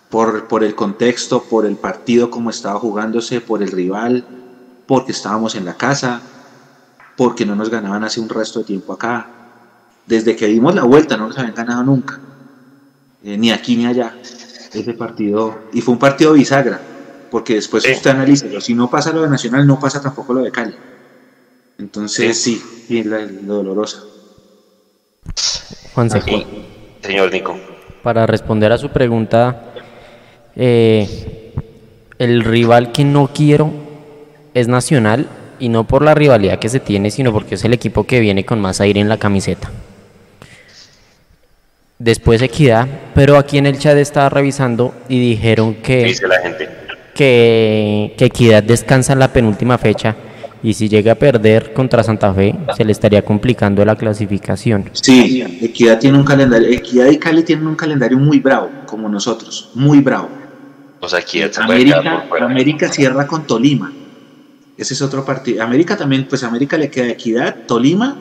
Por, por el contexto, por el partido como estaba jugándose, por el rival, porque estábamos en la casa, porque no nos ganaban hace un resto de tiempo acá. Desde que dimos la vuelta no nos habían ganado nunca, eh, ni aquí ni allá, ese partido. Y fue un partido bisagra, porque después usted analiza, si no pasa lo de Nacional, no pasa tampoco lo de Cali. Entonces sí, es la, dolorosa. Juan Señor Nico. Para responder a su pregunta, eh, el rival que no quiero es nacional y no por la rivalidad que se tiene, sino porque es el equipo que viene con más aire en la camiseta. Después Equidad, pero aquí en el chat estaba revisando y dijeron que, dice la gente? Que, que Equidad descansa en la penúltima fecha y si llega a perder contra Santa Fe se le estaría complicando la clasificación. Sí, Equidad tiene un calendario, Equidad y Cali tienen un calendario muy bravo, como nosotros, muy bravo. O sea, Equidad América, América cierra con Tolima ese es otro partido. América también, pues América le queda Equidad, Tolima,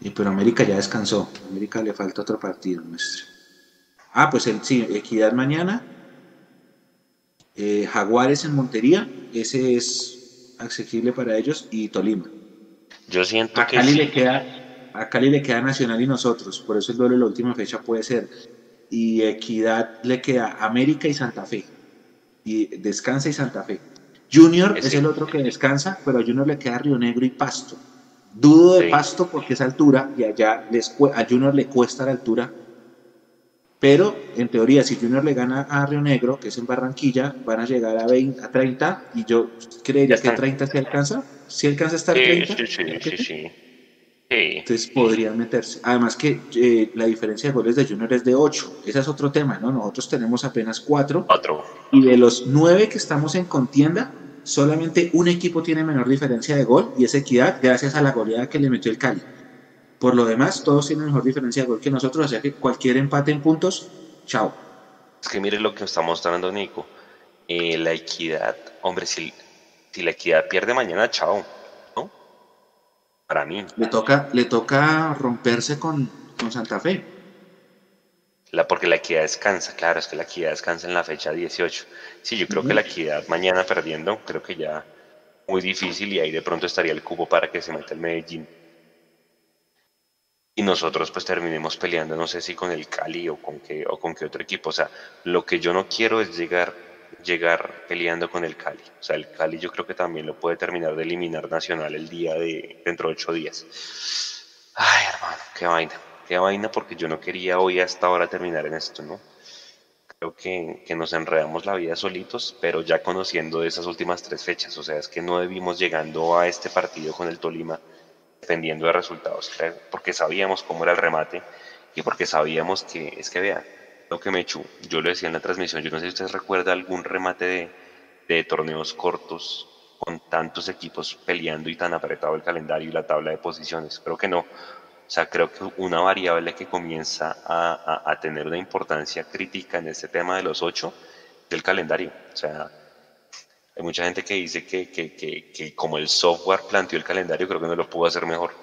y, pero América ya descansó. América le falta otro partido, nuestro. Ah, pues el, sí, Equidad mañana. Eh, Jaguares en Montería, ese es accesible para ellos, y Tolima. Yo siento a Cali le queda, a Cali le queda Nacional y nosotros, por eso el duelo de la última fecha puede ser. Y Equidad le queda América y Santa Fe. Y descansa y Santa Fe. Junior es, el otro que descansa, pero a Junior le queda Río Negro y Pasto. Dudo de Pasto porque es altura y allá les, a Junior le cuesta la altura. Pero en teoría, si Junior le gana a Río Negro, que es en Barranquilla, van a llegar a, 20, a 30 y yo creería que 30 se alcanza. Si alcanza a estar 30. Sí, sí, sí, Entonces podrían meterse. Además que eh, la diferencia de goles de Junior es de 8. Ese es otro tema, ¿no? Nosotros tenemos apenas 4. 4. Y de los 9 que estamos en contienda, solamente un equipo tiene menor diferencia de gol y es Equidad gracias a la goleada que le metió el Cali. Por lo demás, todos tienen mejor diferencia de gol que nosotros, o sea que cualquier empate en puntos, chao. Es que mire lo que está mostrando Nico. Eh, la equidad, hombre, si, si la equidad pierde mañana, chao. ¿No? Para mí. Le toca, le toca romperse con, con Santa Fe. La, porque la equidad descansa, claro, es que la equidad descansa en la fecha 18. Sí, yo creo que la equidad mañana perdiendo, creo que ya muy difícil y ahí de pronto estaría el cubo para que se meta el Medellín. Y nosotros pues terminemos peleando, no sé si con el Cali o con qué, o con qué otro equipo. O sea, lo que yo no quiero es llegar, llegar peleando con el Cali. O sea, el Cali yo creo que también lo puede terminar de eliminar Nacional el día de dentro de ocho días. Ay, hermano, qué vaina, qué vaina, porque yo no quería hoy hasta ahora terminar en esto, ¿no? Creo que, que nos enredamos la vida solitos, pero ya conociendo esas últimas tres fechas, o sea, es que no debimos llegando a este partido con el Tolima dependiendo de resultados, porque sabíamos cómo era el remate y porque sabíamos que, es que vea, lo que me echó, yo lo decía en la transmisión, yo no sé si ustedes recuerdan algún remate de, de torneos cortos con tantos equipos peleando y tan apretado el calendario y la tabla de posiciones, creo que no. O sea, creo que una variable que comienza a, a, a tener una importancia crítica en este tema de los ocho es el calendario. O sea, hay mucha gente que dice que, que, que, que, como el software planteó el calendario, creo que no lo pudo hacer mejor.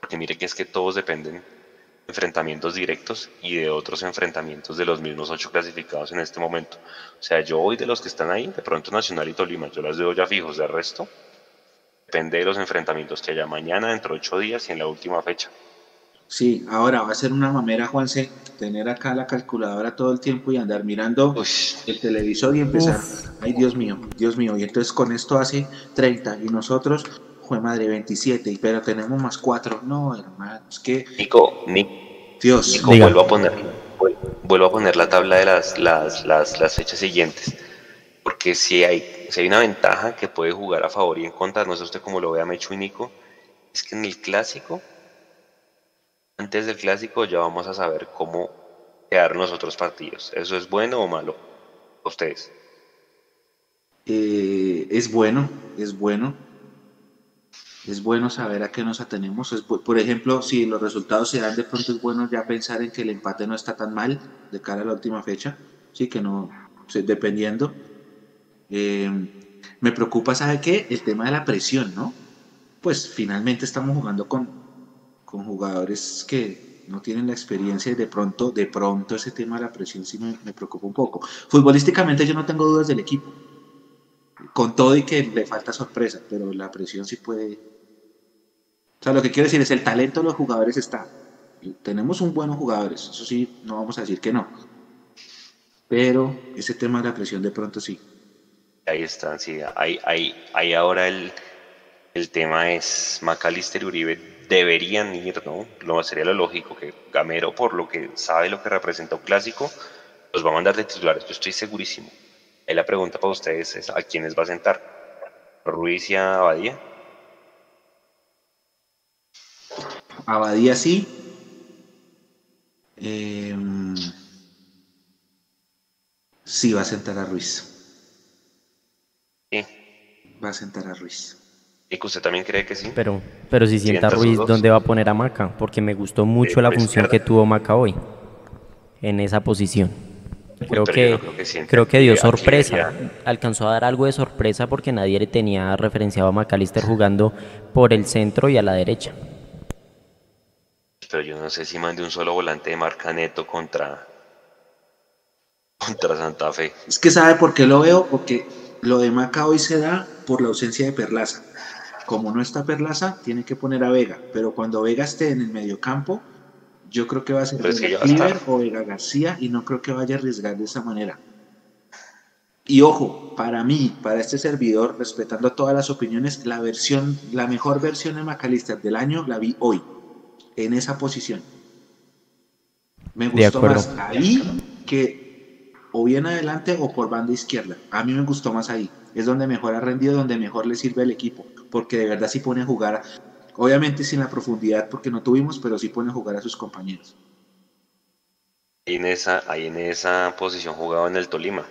Porque mire que es que todos dependen de enfrentamientos directos y de otros enfrentamientos de los mismos ocho clasificados en este momento. O sea, yo hoy de los que están ahí, de pronto Nacional y Tolima, yo las veo ya fijos, de resto, depende de los enfrentamientos que haya mañana, dentro de ocho días y en la última fecha. Sí, ahora va a ser una mamera, Juanse, tener acá la calculadora todo el tiempo y andar mirando el televisor y empezar. Uf. Ay, Dios mío, Dios mío. Y entonces con esto hace 30 y nosotros, fue madre, 27, pero tenemos más 4. No, hermano, es que. Nico, Nico, Dios. Nico vuelvo a poner, vuelvo a poner la tabla de las, las, las, las fechas siguientes. Porque si hay, si hay una ventaja que puede jugar a favor y en contra, no sé usted cómo lo vea Mechu y Nico, es que en el clásico antes del clásico ya vamos a saber cómo quedar los otros partidos. ¿Eso es bueno o malo? Ustedes. Eh, es bueno, es bueno. Es bueno saber a qué nos atenemos. Es, por ejemplo, si los resultados se dan de pronto, es bueno ya pensar en que el empate no está tan mal de cara a la última fecha. Sí, que no, dependiendo. Eh, me preocupa, ¿sabe qué? El tema de la presión, ¿no? Pues finalmente estamos jugando con con jugadores que no tienen la experiencia y de pronto, de pronto ese tema de la presión sí me, me, preocupa un poco. Futbolísticamente yo no tengo dudas del equipo, con todo y que le falta sorpresa, pero la presión sí puede... O sea, lo que quiero decir es el talento de los jugadores está. Tenemos un buenos jugadores, eso sí, no vamos a decir que no. Pero ese tema de la presión de pronto sí. Ahí está, sí. Ahí, ahí, ahí ahora el, el tema es Macalister Uribe deberían ir, ¿no? Lo sería lo lógico que Gamero, por lo que sabe lo que representa un clásico, los va a mandar de titulares. Yo estoy segurísimo. Ahí la pregunta para ustedes es: ¿a quiénes va a sentar? ¿Ruiz y a Abadía? Abadía sí. Eh, sí, va a sentar a Ruiz. Sí. Va a sentar a Ruiz. ¿Y que usted también cree que sí? Pero, pero si sienta Ruiz, ¿dónde va a poner a Maca? Porque me gustó mucho eh, la función izquierda. que tuvo Maca hoy, en esa posición. Creo, Uy, que, no creo, que, creo que dio sorpresa, alcanzó a dar algo de sorpresa porque nadie le tenía referenciado a McAllister jugando por el centro y a la derecha. Pero yo no sé si mande un solo volante de marca neto contra, contra Santa Fe. Es que sabe por qué lo veo, porque lo de Maca hoy se da por la ausencia de Perlaza como no está Perlaza, tiene que poner a Vega, pero cuando Vega esté en el mediocampo, yo creo que va a ser pues Vega Cliver o Vega García y no creo que vaya a arriesgar de esa manera. Y ojo, para mí, para este servidor, respetando todas las opiniones, la versión, la mejor versión de McAllister del año la vi hoy, en esa posición. Me gustó más ahí que o bien adelante o por banda izquierda. A mí me gustó más ahí. Es donde mejor ha rendido, donde mejor le sirve al equipo porque de verdad sí pone a jugar, obviamente sin la profundidad porque no tuvimos, pero sí pone a jugar a sus compañeros. Ahí en esa, ahí en esa posición jugaba en el Tolima,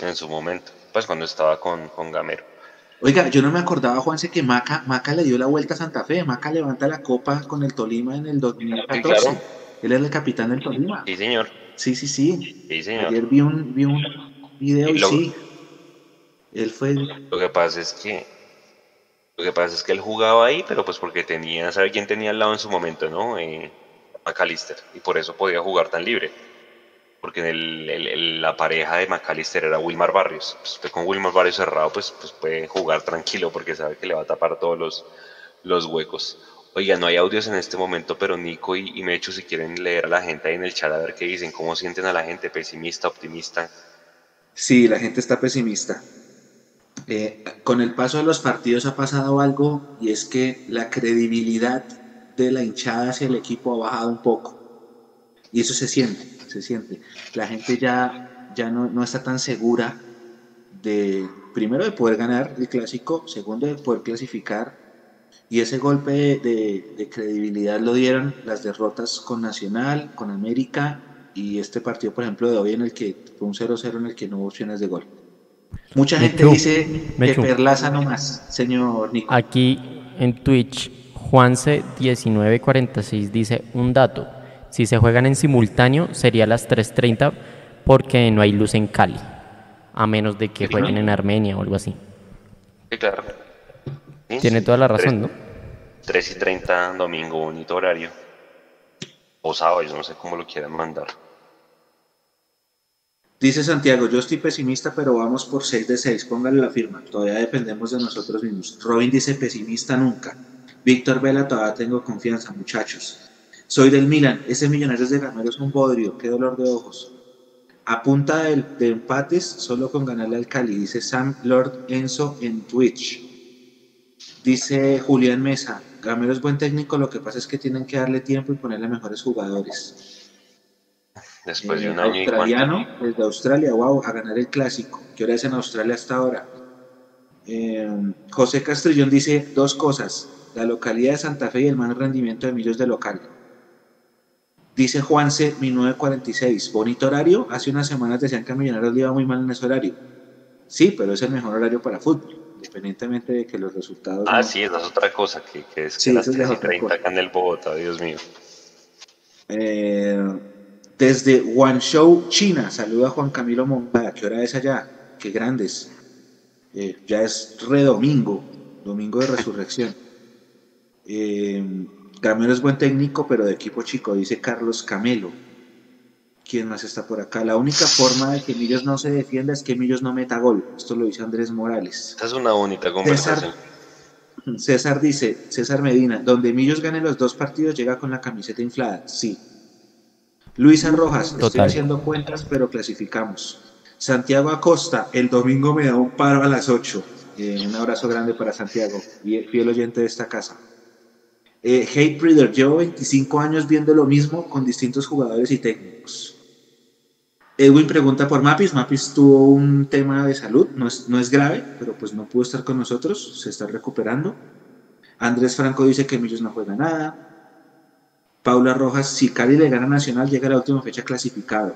en su momento, pues cuando estaba con, con Gamero. Oiga, yo no me acordaba, Juanse, que Maca, Maca le dio la vuelta a Santa Fe. Maca levanta la copa con el Tolima en el 2014. Sí, claro. Él es el capitán del Tolima. Sí, señor. Sí, sí, sí. Sí, señor. Ayer vi un, vi un video y, lo, y sí. Él fue. Lo que pasa es que lo que pasa es que él jugaba ahí, pero pues porque tenía, ¿sabe quién tenía al lado en su momento, no? Eh, McAllister, y por eso podía jugar tan libre. Porque el, el, la pareja de McAllister era Wilmar Barrios. Pues usted con Wilmar Barrios cerrado, pues, pues puede jugar tranquilo porque sabe que le va a tapar todos los, los huecos. Oiga, no hay audios en este momento, pero Nico y, y Mecho, si quieren leer a la gente ahí en el chat a ver qué dicen, cómo sienten a la gente, pesimista, optimista. Sí, la gente está pesimista. Eh, con el paso de los partidos ha pasado algo y es que la credibilidad de la hinchada hacia el equipo ha bajado un poco. Y eso se siente, se siente. La gente ya, ya no, no está tan segura de, primero, de poder ganar el clásico, segundo, de poder clasificar y ese golpe de, de, credibilidad lo dieron las derrotas con Nacional, con América y este partido, por ejemplo, de hoy en el que fue un 0-0 en el que no hubo opciones de gol. Mucha gente dice que Perlaza no más, señor Nico. Aquí en Twitch, Juanse1946 dice un dato. Si se juegan en simultáneo sería las 3.30 porque no hay luz en Cali. A menos de que jueguen en Armenia o algo así. Sí, claro. Sí, Tiene sí. toda la razón, ¿no? 3 y 30, domingo, bonito horario. O sábado, yo no sé cómo lo quieran mandar. Dice Santiago, yo estoy pesimista, pero vamos por 6 de 6, póngale la firma, todavía dependemos de nosotros mismos. Robin dice pesimista nunca. Víctor Vela, todavía tengo confianza, muchachos. Soy del Milan, ese Millonarios de Gamero es un bodrio, qué dolor de ojos. A punta de, de empates, solo con ganarle al Cali, dice Sam Lord Enzo en Twitch. Dice Julián Mesa, Gamero es buen técnico, lo que pasa es que tienen que darle tiempo y ponerle mejores jugadores. Después de Eh, un año y cuánto. desde Australia, wow, a ganar el clásico. ¿Qué hora es en Australia hasta ahora? Eh, José Castrillón dice dos cosas: la localidad de Santa Fe y el mal rendimiento de Millos de local. Dice Juanse 1946, bonito horario. Hace unas semanas decían que a Millonarios le iba muy mal en ese horario. Sí, pero es el mejor horario para fútbol, independientemente de que los resultados. Ah, no- sí, esa es otra cosa, que, que es que Sí, las eso es de 3 y otra 30 cosa. acá en el Bogotá, Dios mío. Eh, desde Guangzhou, China, saluda Juan Camilo Montada. ¿Qué hora es allá? Qué grandes. Eh, ya es redomingo, domingo de resurrección. Eh, es buen técnico, pero de equipo chico, dice Carlos Camelo. ¿Quién más está por acá? La única forma de que Millos no se defienda es que Millos no meta gol. Esto lo dice Andrés Morales. Esa es una bonita conversación. César dice, César Medina, donde Millos gane los dos partidos llega con la camiseta inflada. Sí. Luisa Rojas, estoy haciendo cuentas, pero clasificamos. Santiago Acosta, el domingo me da un paro a las 8. Eh, un abrazo grande para Santiago, fiel oyente de esta casa. Eh, Hate Breeder, llevo 25 años viendo lo mismo con distintos jugadores y técnicos. Edwin pregunta por Mapis. Mapis tuvo un tema de salud, no es, no es grave, pero pues no pudo estar con nosotros, se está recuperando. Andrés Franco dice que Millos no juega nada. Paula Rojas, si Cali le gana Nacional, llega a la última fecha clasificado.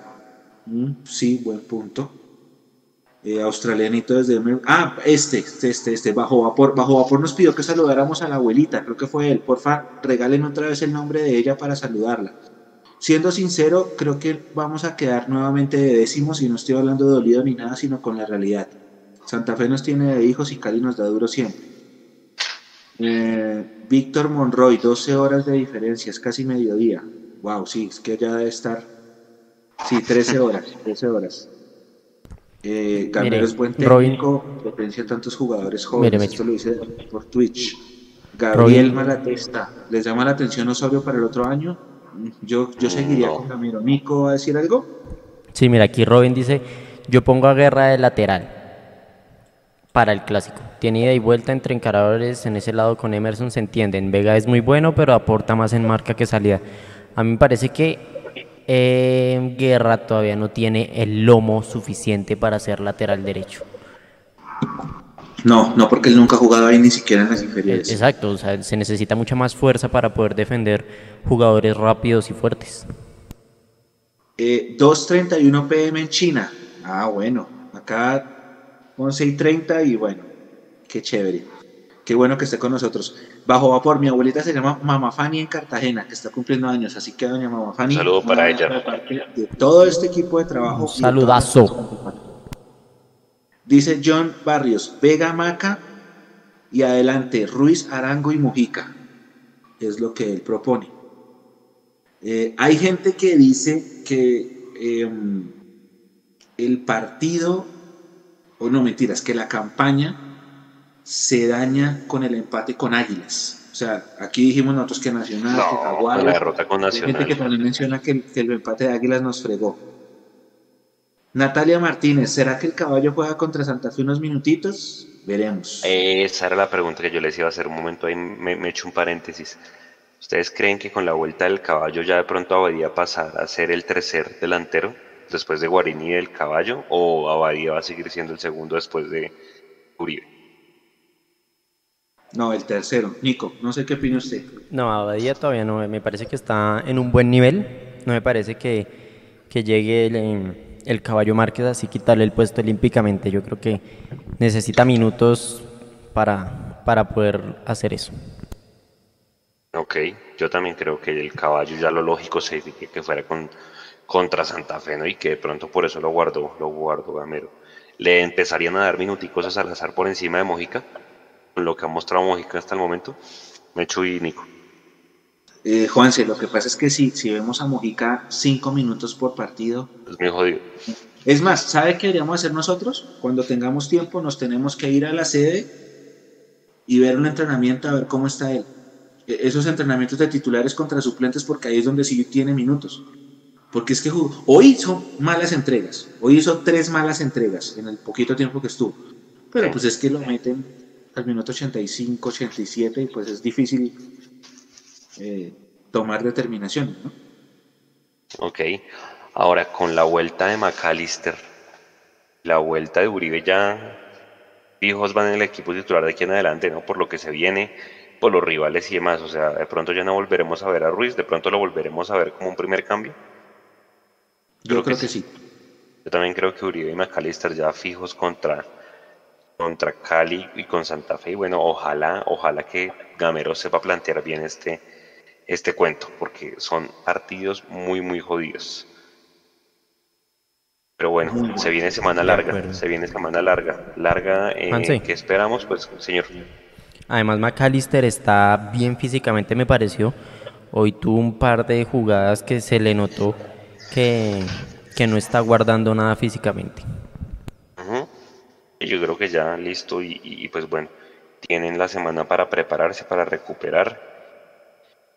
Mm, sí, buen punto. Eh, australianito desde... Ah, este, este, este, este, Bajo Vapor. Bajo Vapor nos pidió que saludáramos a la abuelita, creo que fue él. Porfa, regalen otra vez el nombre de ella para saludarla. Siendo sincero, creo que vamos a quedar nuevamente de décimos y no estoy hablando de dolido ni nada, sino con la realidad. Santa Fe nos tiene de hijos y Cali nos da duro siempre. Eh, Víctor Monroy, 12 horas de diferencia, es casi mediodía. Wow, sí, es que ya debe estar. Sí, 13 horas, 13 horas. Eh, Gamero Mire, es buen Robin- técnico, potencia tantos jugadores Mire, jóvenes. Mecho. Esto lo dice por Twitch. Gabriel Robin- Malatesta, ¿les llama la atención Osorio para el otro año? Yo, yo seguiría No. con Gamero. ¿Nico va a decir algo? Sí, mira, aquí Robin dice, yo pongo a guerra de lateral para el clásico. Tiene ida y vuelta entre encaradores en ese lado con Emerson, se entienden. Vega es muy bueno, pero aporta más en marca que salida. A mí me parece que eh, Guerra todavía no tiene el lomo suficiente para ser lateral derecho. No, no, porque él nunca ha jugado ahí ni siquiera en las inferiores. Exacto, o sea, se necesita mucha más fuerza para poder defender jugadores rápidos y fuertes. Eh, 2.31 pm en China. Ah, bueno. Acá 11 y 30 y bueno, qué chévere. Qué bueno que esté con nosotros. Bajo vapor, mi abuelita se llama Mama Fanny en Cartagena, que está cumpliendo años. Así que, doña Mama Fanny. Un saludo para ella. de todo este equipo de trabajo. Un saludazo. las- Dice John Barrios, Vega Maca y adelante Ruiz, Arango y Mujica. Es lo que él propone. Eh, hay gente que dice que em, el partido, o no mentiras, que la campaña se daña con el empate con Águilas. O sea, aquí dijimos nosotros que Nacional, que Jaguares. la derrota con Hay gente Nacional. que también menciona que el, que el empate de Águilas nos fregó. Natalia Martínez, ¿será que el caballo juega contra Santa Fe unos minutitos? Veremos. Esa era la pregunta que yo les iba a hacer un momento ahí, me, me echo un paréntesis. ¿Ustedes creen que con la vuelta del caballo ya de pronto Abadía pasará a ser el tercer delantero después de Guarini y del caballo? ¿O Abadía va a seguir siendo el segundo después de Uribe? No, el tercero. Nico, no sé qué opina usted. No, Abadía todavía no, me parece que está en un buen nivel. No me parece que, que llegue el, em, el caballo Márquez así quitarle el puesto olímpicamente. Yo creo que necesita minutos para, para poder hacer eso. Ok, yo también creo que el caballo ya lo lógico sería que fuera con, contra Santa Fe, ¿no? Y que de pronto por eso lo guardó, lo guardó Gamero. ¿Le empezarían a dar minuticos a Salazar por encima de Mojica? Lo que ha mostrado Mojica hasta el momento. Mechu y Nico. Eh, Juanse, lo que pasa es que si, si vemos a Mojica cinco minutos por partido, Es muy jodido. Es más, ¿sabe qué deberíamos hacer nosotros? Cuando tengamos tiempo, nos tenemos que ir a la sede y ver un entrenamiento a ver cómo está él. E- Esos entrenamientos de titulares contra suplentes, porque ahí es donde sí tiene minutos. Porque es que hoy hizo malas entregas. Hoy hizo tres malas entregas en el poquito tiempo que estuvo. Pero pues es que lo meten al minuto 85, 87 y pues es difícil eh, tomar determinaciones, ¿no? Ok. Ahora, con la vuelta de McAllister, la vuelta de Uribe ya fijos van en el equipo titular de aquí en adelante, ¿no? Por lo que se viene, por los rivales y demás. O sea, de pronto ya no volveremos a ver a Ruiz, de pronto lo volveremos a ver como un primer cambio. Yo Creo creo, que que sí. Yo también creo que Uribe y McAllister ya fijos contra, contra Cali y con Santa Fe. Y bueno, ojalá, ojalá que Gamero sepa plantear bien este, este cuento, porque son partidos muy, muy jodidos. Pero bueno, Muy se viene semana larga, se viene semana larga. Larga, eh. ¿qué esperamos? Pues, señor. Además, McAllister está bien físicamente, me pareció. Hoy tuvo un par de jugadas que se le notó que, que no está guardando nada físicamente. Yo creo que ya listo y, y, pues bueno, tienen la semana para prepararse, para recuperar.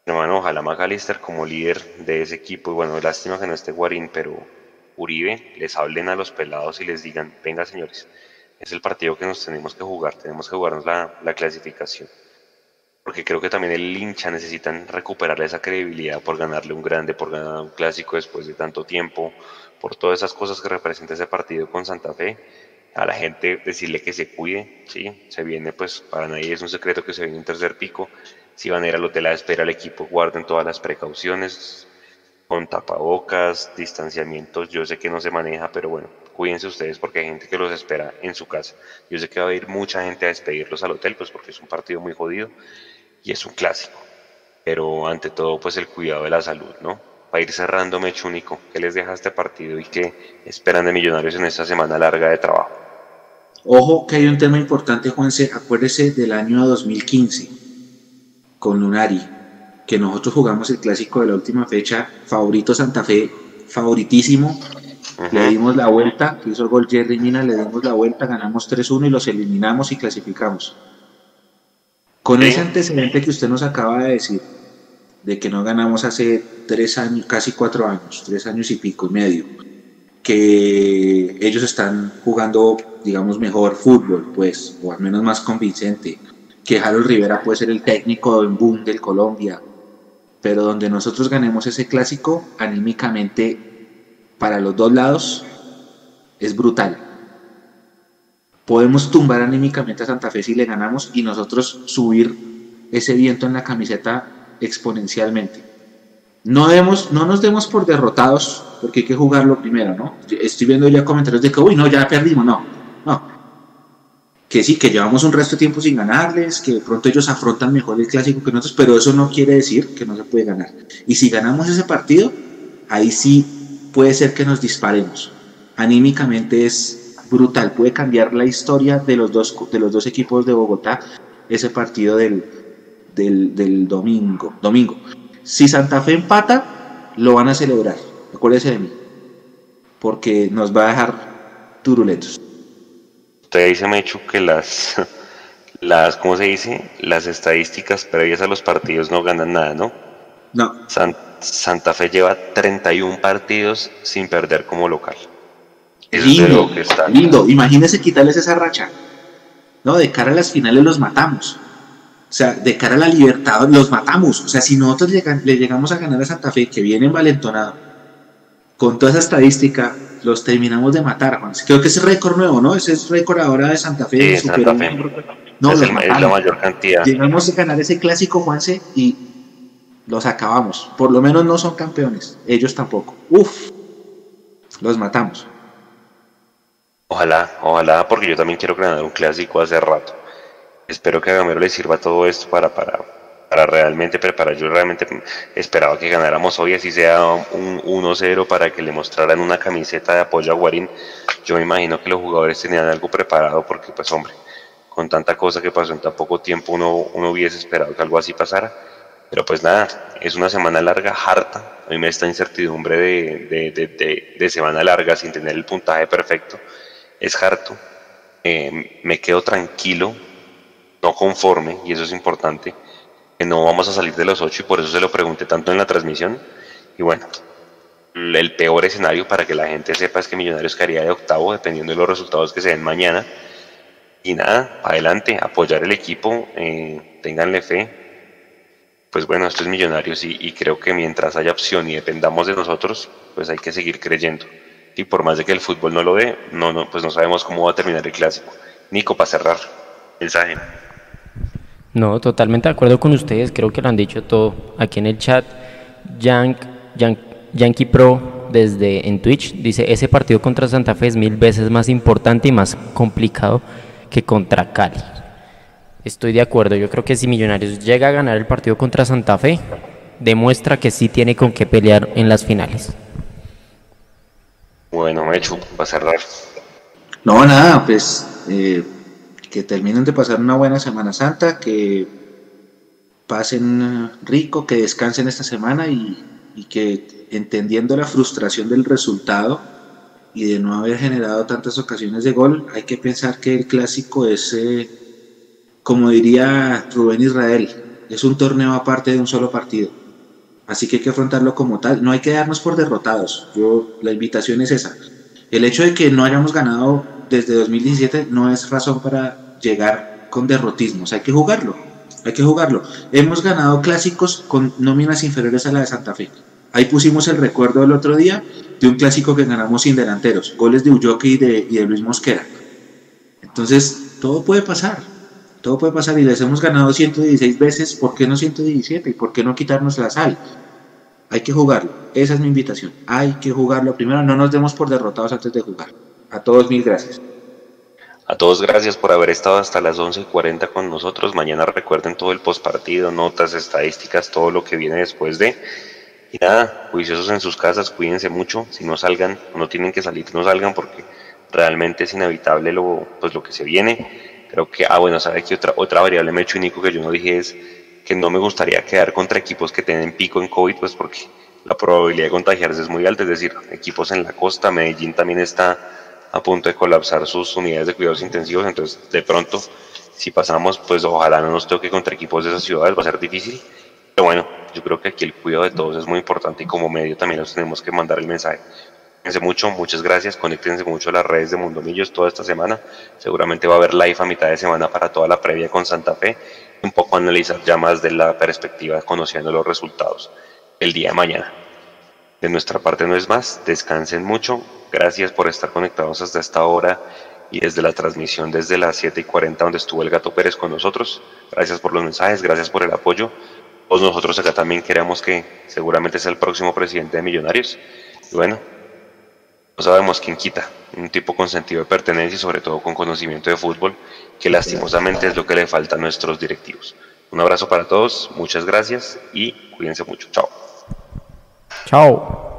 Hermano, ojalá McAllister como líder de ese equipo, y bueno, lástima que no esté Guarín, pero Uribe, les hablen a los pelados y les digan, venga señores, es el partido que nos tenemos que jugar, tenemos que jugarnos la, la clasificación. Porque creo que también el hincha necesitan recuperar esa credibilidad por ganarle un grande, por ganar un clásico después de tanto tiempo, por todas esas cosas que representa ese partido con Santa Fe. A la gente decirle que se cuide, sí, se viene, pues para nadie es un secreto que se viene un tercer pico. Si van a ir al hotel a esperar al equipo, guarden todas las precauciones, con tapabocas, distanciamientos. Yo sé que no se maneja, pero bueno, cuídense ustedes porque hay gente que los espera en su casa. Yo sé que va a ir mucha gente a despedirlos al hotel, pues porque es un partido muy jodido y es un clásico. Pero ante todo, pues el cuidado de la salud, ¿no? Para ir cerrando, Mechúnico, ¿qué les deja este partido y qué esperan de Millonarios en esta semana larga de trabajo? Ojo que hay un tema importante, Juanse, acuérdese del año 2015 con Lunari, que nosotros jugamos el clásico de la última fecha, favorito Santa Fe, favoritísimo, le dimos la vuelta, hizo el gol Jerry Mina, le dimos la vuelta, ganamos 3-1 y los eliminamos y clasificamos. Con Sí. ese antecedente que usted nos acaba de decir, de que no ganamos hace tres años, casi cuatro años, tres años y pico y medio, que ellos están jugando, digamos, mejor fútbol, pues, o al menos más convincente, que Harold Rivera puede ser el técnico en boom del Colombia, pero donde nosotros ganemos ese clásico, anímicamente, para los dos lados, es brutal. Podemos tumbar anímicamente a Santa Fe si le ganamos y nosotros subir ese viento en la camiseta exponencialmente. No, demos, no nos demos por derrotados, porque hay que jugarlo primero, ¿no? Estoy viendo ya comentarios de que, uy, no, ya perdimos, no, no. Que sí, que llevamos un resto de tiempo sin ganarles, que de pronto ellos afrontan mejor el clásico que nosotros, pero eso no quiere decir que no se puede ganar. Y si ganamos ese partido, ahí sí puede ser que nos disparemos. Anímicamente es brutal, puede cambiar la historia de los dos, de los dos equipos de Bogotá, ese partido del, del, del domingo. domingo. Si Santa Fe empata, lo van a celebrar. Acuérdese de mí. Porque nos va a dejar turuletos. Usted dice, Mechu, que las, las, ¿cómo se dice? Las estadísticas previas a los partidos no ganan nada, ¿no? No. Santa Fe lleva 31 partidos sin perder como local. Lindo, lindo. Imagínese quitarles esa racha. No, de cara a las finales los matamos. O sea, de cara a la libertad los matamos. O sea, si nosotros le llegamos a ganar a Santa Fe, que viene envalentonado, con toda esa estadística, los terminamos de matar, Juan. Creo que es récord nuevo, ¿no? Ese es récord ahora de Santa Fe. Santa Fe. No, es, la mayor cantidad. Llegamos a ganar ese clásico, Juanse, y los acabamos. Por lo menos no son campeones. Ellos tampoco. Uf, los matamos. Ojalá, ojalá, porque yo también quiero ganar un clásico hace rato. Espero que a Gamero le sirva todo esto para, para, para realmente preparar. Yo realmente esperaba que ganáramos hoy, así sea un 1-0 para que le mostraran una camiseta de apoyo a Guarín. Yo me imagino que los jugadores tenían algo preparado porque, pues hombre, con tanta cosa que pasó en tan poco tiempo, uno, uno hubiese esperado que algo así pasara. Pero pues nada, es una semana larga, harta. A mí me está incertidumbre de, de, de, de, semana larga sin tener el puntaje perfecto. Es harto. Eh, me quedo tranquilo, no conforme, y eso es importante no vamos a salir de los ocho y por eso se lo pregunté tanto en la transmisión. Y bueno, el peor escenario para que la gente sepa es que Millonarios caería de octavo dependiendo de los resultados que se den mañana. Y nada, adelante, apoyar el equipo, eh, ténganle fe. Pues bueno, esto es Millonarios y, creo que mientras haya opción y dependamos de nosotros, pues hay que seguir creyendo. Y por más de que el fútbol no lo dé, no, no, pues no sabemos cómo va a terminar el clásico. Nico, para cerrar, mensaje. No, totalmente de acuerdo con ustedes, creo que lo han dicho todo aquí en el chat. Yankee Pro desde en Twitch dice, ese partido contra Santa Fe es mil veces más importante y más complicado que contra Cali. Estoy de acuerdo, yo creo que si Millonarios llega a ganar el partido contra Santa Fe, demuestra que sí tiene con qué pelear en las finales. Bueno, Mechu, para cerrar. No, nada, pues eh, que terminen de pasar una buena Semana Santa, que pasen rico, que descansen esta semana y, que entendiendo la frustración del resultado y de no haber generado tantas ocasiones de gol, hay que pensar que el clásico es, eh, como diría Rubén Israel, es un torneo aparte de un solo partido. Así que hay que afrontarlo como tal. No hay que darnos por derrotados. Yo, la invitación es esa. El hecho de que no hayamos ganado desde 2017 no es razón para llegar con derrotismos, hay que jugarlo, hay que jugarlo. Hemos ganado clásicos con nóminas inferiores a la de Santa Fe. Ahí pusimos el recuerdo del otro día de un clásico que ganamos sin delanteros, goles de Ulloque y de, y de Luis Mosquera. Entonces, todo puede pasar, todo puede pasar y les hemos ganado 116 veces, ¿por qué no 117? ¿Y por qué no quitarnos la sal? Hay que jugarlo, esa es mi invitación, hay que jugarlo primero, no nos demos por derrotados antes de jugar. A todos mil gracias. A todos gracias por haber estado hasta las 11.40 con nosotros. Mañana recuerden todo el postpartido, notas, estadísticas, todo lo que viene después de. Y nada, juiciosos en sus casas, cuídense mucho. Si no salgan, no tienen que salir, no salgan porque realmente es inevitable lo, pues, lo que se viene. Creo que, ah, bueno, sabe que otra, otra variable me hecho único que yo no dije es que no me gustaría quedar contra equipos que tienen pico en COVID, pues porque la probabilidad de contagiarse es muy alta. Es decir, equipos en la costa, Medellín también está a punto de colapsar sus unidades de cuidados intensivos, entonces de pronto si pasamos, pues ojalá no nos toque contra equipos de esas ciudades, va a ser difícil, pero bueno, yo creo que aquí el cuidado de todos es muy importante y como medio también nos tenemos que mandar el mensaje. Mucho, muchas gracias, conéctense mucho a las redes de Mundo Millos toda esta semana, seguramente va a haber live a mitad de semana para toda la previa con Santa Fe, un poco analizar ya más de la perspectiva conociendo los resultados el día de mañana. De nuestra parte no es más, descansen mucho, Gracias por estar conectados hasta esta hora y desde la transmisión desde las 7 y 40 donde estuvo el Gato Pérez con nosotros. Gracias por los mensajes, gracias por el apoyo. Pues nosotros acá también queremos que seguramente sea el próximo presidente de Millonarios. Y bueno, no sabemos quién quita. Un tipo con sentido de pertenencia y sobre todo con conocimiento de fútbol, que lastimosamente es lo que le falta a nuestros directivos. Un abrazo para todos, muchas gracias y cuídense mucho. Chao. Chao.